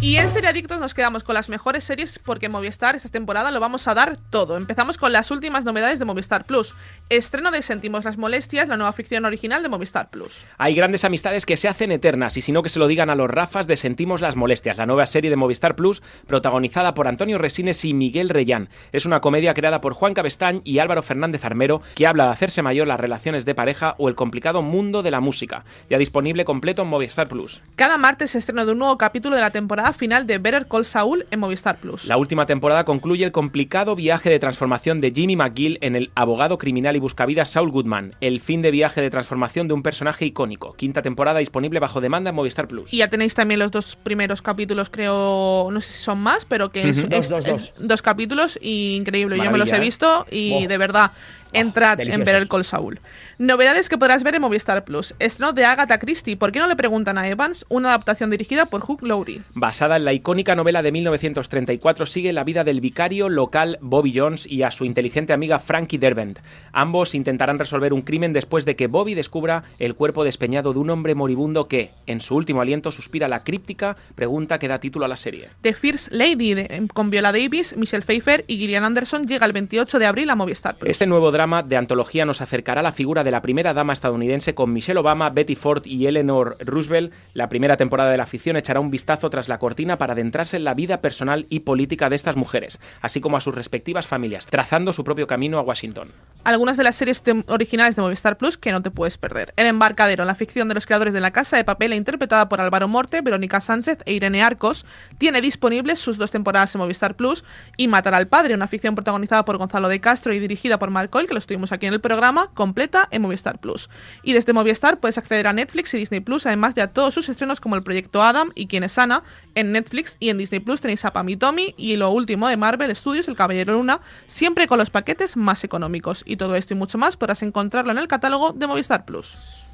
Y en Seriadictos nos quedamos con las mejores series porque Movistar esta temporada lo vamos a dar todo. Empezamos con las últimas novedades de Movistar Plus. Estreno de Sentimos las Molestias, la nueva ficción original de Movistar Plus. Hay grandes amistades que se hacen eternas y si no que se lo digan a los Rafas de Sentimos las Molestias, la nueva serie de Movistar Plus protagonizada por Antonio Resines y Miguel Reyán. Es una comedia creada por Juan Cabestañ y Álvaro Fernández Armero que habla de hacerse mayor las relaciones de pareja o el complicado mundo de la música. Ya disponible completo en Movistar Plus. Cada martes se estreno de un nuevo capítulo de la temporada final de Better Call Saul en Movistar Plus. La última temporada concluye el complicado viaje de transformación de Jimmy McGill en el abogado criminal y buscavidas Saul Goodman, el fin de viaje de transformación de un personaje icónico. Quinta temporada disponible bajo demanda en Movistar Plus. Y ya tenéis también los dos primeros capítulos, creo, no sé si son más, pero que es, Ujú. es- Dos, dos, dos. es- dos capítulos y increíble. Yo me los he ¿eh? visto y Oh. de verdad, entrad en ver el Call Saul. Novedades que podrás ver en Movistar Plus. Estreno de Agatha Christie. ¿Por qué no le preguntan a Evans? Una adaptación dirigida por Hugh Laurie. Basada en la icónica novela de 1934, sigue la vida del vicario local Bobby Jones y a su inteligente amiga Frankie Derbent. Ambos intentarán resolver un crimen después de que Bobby descubra el cuerpo despeñado de un hombre moribundo que, en su último aliento, suspira la críptica pregunta que da título a la serie. The First Lady de- con Viola Davis, Michelle Pfeiffer y Gillian Anderson llega el 28 de abril a Movistar Plus. Este nuevo drama de antología nos acercará a la figura de la primera dama estadounidense con Michelle Obama, Betty Ford y Eleanor Roosevelt. La primera temporada de la ficción echará un vistazo tras la cortina para adentrarse en la vida personal y política de estas mujeres, así como a sus respectivas familias, trazando su propio camino a Washington. Algunas de las series originales de Movistar Plus que no te puedes perder. El embarcadero, la ficción de los creadores de La Casa de Papel, interpretada por Álvaro Morte, Verónica Sánchez e Irene Arcos, tiene disponibles sus dos temporadas en Movistar Plus y Matar al Padre, una ficción protagonizada por Gonzalo de Castro y dirigida por Mark Coyle, que lo estuvimos aquí en el programa, completa en Movistar Plus. Y desde Movistar puedes acceder a Netflix y Disney Plus, además de a todos sus estrenos como el Proyecto Adam y Quién es Ana en Netflix y en Disney Plus tenéis a Pam y Tommy y lo último de Marvel Studios, El Caballero Luna, siempre con los paquetes más económicos. Y todo esto y mucho más podrás encontrarlo en el catálogo de Movistar Plus.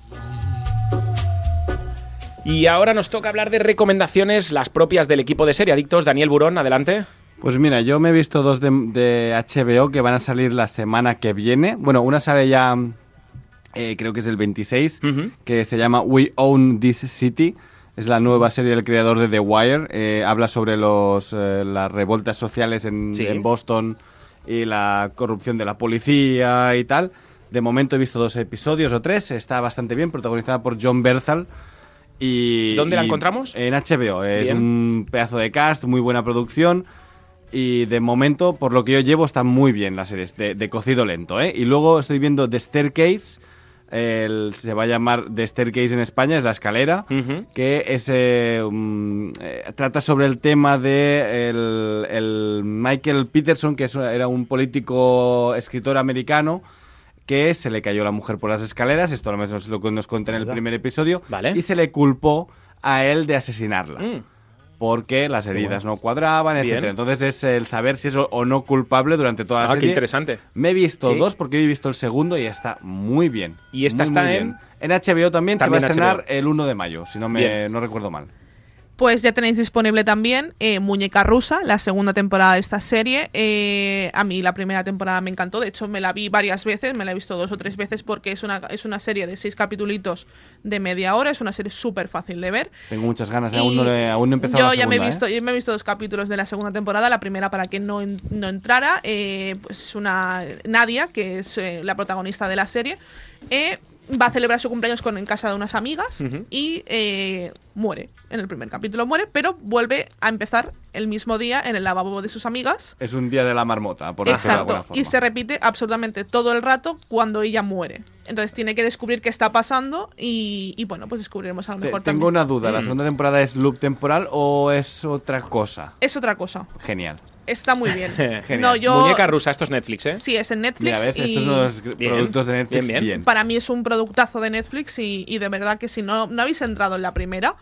Y ahora nos toca hablar de recomendaciones, las propias del equipo de serie adictos. Daniel Burón, adelante. Pues mira, yo me he visto dos de, de HBO que van a salir la semana que viene. Bueno, una sale ya, eh, creo que es el 26, que se llama We Own This City. Es la nueva serie del creador de The Wire. Eh, habla sobre los, eh, las revoltas sociales en, Sí. en Boston y la corrupción de la policía y tal. De momento he visto dos episodios o tres. Está bastante bien, protagonizada por John Berthal. Y, ¿Dónde la y encontramos? En HBO. Es Bien. un pedazo de cast, muy buena producción. Y de momento, por lo que yo llevo, está muy bien la serie, de, de cocido lento, ¿eh? Y luego estoy viendo The Staircase, el- se va a llamar The Staircase en España, es la escalera, que es, eh, um, eh, trata sobre el tema de el, el Michael Peterson, que es- era un político escritor americano, que se le cayó la mujer por las escaleras, esto al menos es lo que nos cuenta en el primer episodio, y se le culpó a él de asesinarla. Porque las heridas no cuadraban, Bien. etcétera. Entonces es el saber si es o- no culpable durante toda la Ah, qué serie. interesante. Me he visto Sí. dos porque hoy he visto el segundo y está muy bien. ¿Y esta Muy, está muy en? bien. En HBO también, También se va a estrenar HBO. el 1 de mayo, si no, me, Bien. no recuerdo mal. Pues ya tenéis disponible también eh, Muñeca Rusa, la segunda temporada de esta serie. Eh, a mí la primera temporada me encantó, de hecho me la vi varias veces, me la he visto dos o tres veces porque es una, es una serie de seis capítulos de media hora, es una serie súper fácil de ver. Tengo muchas ganas, ¿eh? Y aún, no le- aún no he empezado Yo la ya me he segunda, ¿eh? visto, yo me he visto dos capítulos de la segunda temporada. La primera para que no, no entrara, eh, pues una Nadia, que es la protagonista de la serie, eh, va a celebrar su cumpleaños con, en casa de unas amigas y eh, muere. En el primer capítulo muere, pero vuelve a empezar el mismo día en el lavabo de sus amigas. Es un día de la marmota, por decirlo de alguna Exacto. forma. Y se repite absolutamente todo el rato cuando ella muere. Entonces tiene que descubrir qué está pasando y, y, bueno, pues descubriremos a lo Te- mejor tengo también. una duda, ¿la Mm. segunda temporada es loop temporal o es otra cosa? Es otra cosa. Genial. Está muy bien. (laughs) Genial. No, yo- Muñeca rusa, esto es Netflix, ¿eh? Sí, es en Netflix. Mira, ves, y estos nuevos productos de Netflix, bien, bien. Para mí es un productazo de Netflix y, y de verdad que si no, no habéis entrado en la primera,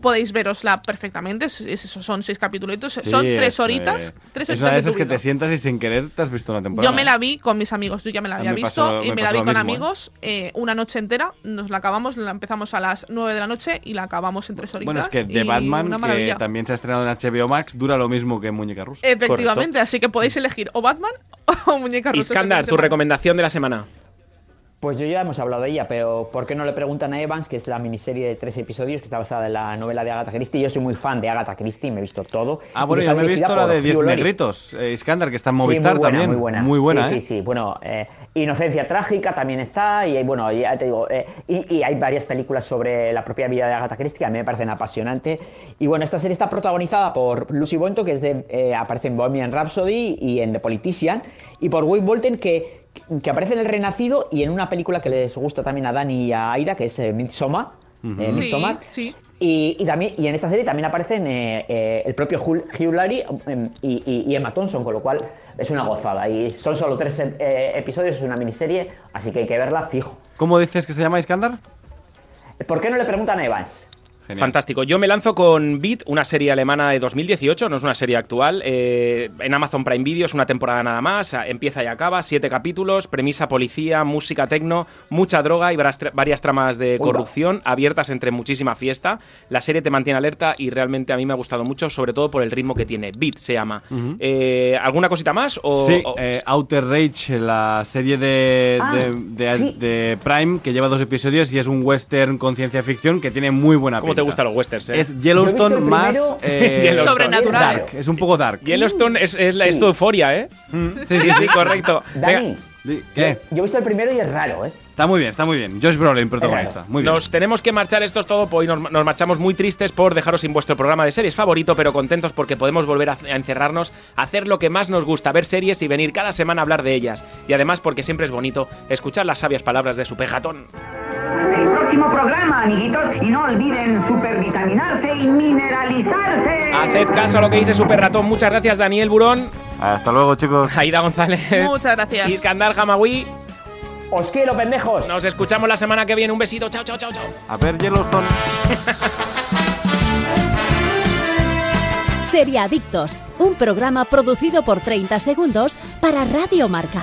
podéis verosla perfectamente. Es- es eso, son seis capítulos. Sí, son tres es, horitas. eh, tres es horitas una de esas que te sientas y sin querer te has visto una temporada. Yo me la vi con mis amigos, yo ya me la había me visto pasó- y me me la vi con mismo, amigos eh, una noche entera, nos la acabamos, la empezamos a las 9 de la noche y la acabamos en tres horitas. Bueno, es que The Batman, que también se ha estrenado en HBO Max, dura lo mismo que Muñeca Rusa. Efectivamente, así que podéis elegir o Batman (laughs) o Muñeca Rusa. este Iskandar, tu semana. recomendación de la semana. Pues yo ya hemos hablado de ella, pero ¿por qué no le preguntan a Evans, que es la miniserie de tres episodios que está basada en la novela de Agatha Christie? Yo soy muy fan de Agatha Christie, me he visto todo. Ah, bueno, yo me he visto la de Diez. Negritos, eh, Iskandar, que está en Sí, Movistar muy buena, también. Muy buena, Muy buena, sí, ¿eh? Sí, sí, bueno, eh, Inocencia Trágica también está, y bueno, ya te digo, eh, y, y hay varias películas sobre la propia vida de Agatha Christie que a mí me parecen apasionantes. Y bueno, esta serie está protagonizada por Lucy Boynton, que es de, eh, aparece en Bohemian Rhapsody y en The Politician, y por Will Bolton, que, que aparece en El Renacido y en una película que les gusta también a Dani y a Aida, que es eh, Midsommar. Eh, Midsommar. sí. Y, y también, y en esta serie también aparecen eh, eh, el propio Hugh, Laurie em, y, y- y Emma Thompson, con lo cual es una gozada. Y son solo tres eh, episodios, es una miniserie, así que hay que verla fijo. ¿Cómo dices que se llama Iskandar? ¿Por qué no le preguntan a Evans? Fantástico. Yo me lanzo con Beat, una serie alemana de 2018, no es una serie actual. eh, en Amazon Prime Video es una temporada nada más, empieza y acaba, siete capítulos, premisa policía, música tecno, mucha droga y varias, tra- varias tramas de corrupción abiertas entre muchísima fiesta. La serie te mantiene alerta y realmente a mí me ha gustado mucho, sobre todo por el ritmo que tiene. Beat se llama. Eh, ¿Alguna cosita más? O, sí, o- eh, Outer Rage, la serie de, Ah, de, de- sí. de Prime, que lleva dos episodios y es un western con ciencia ficción que tiene muy buena ¿Cómo te gustan los westerns? eh? Es Yellowstone más eh, (laughs) Yellowstone. Sobrenatural. Dark, es un poco dark. Yellowstone es, es, la- Sí. es tu euforia, ¿eh? Sí, sí, sí, correcto. Dani, Venga. ¿Qué? yo he visto el primero y es raro, ¿eh? Está muy bien, está muy bien. Josh Brolin, protagonista. Muy bien. Nos tenemos que marchar, esto es todo. Hoy nos, nos marchamos muy tristes por dejaros sin vuestro programa de series favorito, pero contentos porque podemos volver a, a encerrarnos, a hacer lo que más nos gusta, ver series y venir cada semana a hablar de ellas. Y además porque siempre es bonito escuchar las sabias palabras de su pejatón. El próximo programa, amiguitos, y no olviden supervitaminarse y mineralizarse. Haced caso a lo que dice Super Ratón. Muchas gracias, Daniel Burón. Hasta luego, chicos. Aida González. Muchas gracias. Iskandar Hamawi. Os quiero, pendejos. Nos escuchamos la semana que viene. Un besito. Chao, chao, chao, chao. A ver, Yellowstone. (laughs) Seriadictos, un programa producido por 30 segundos para Radio Marca.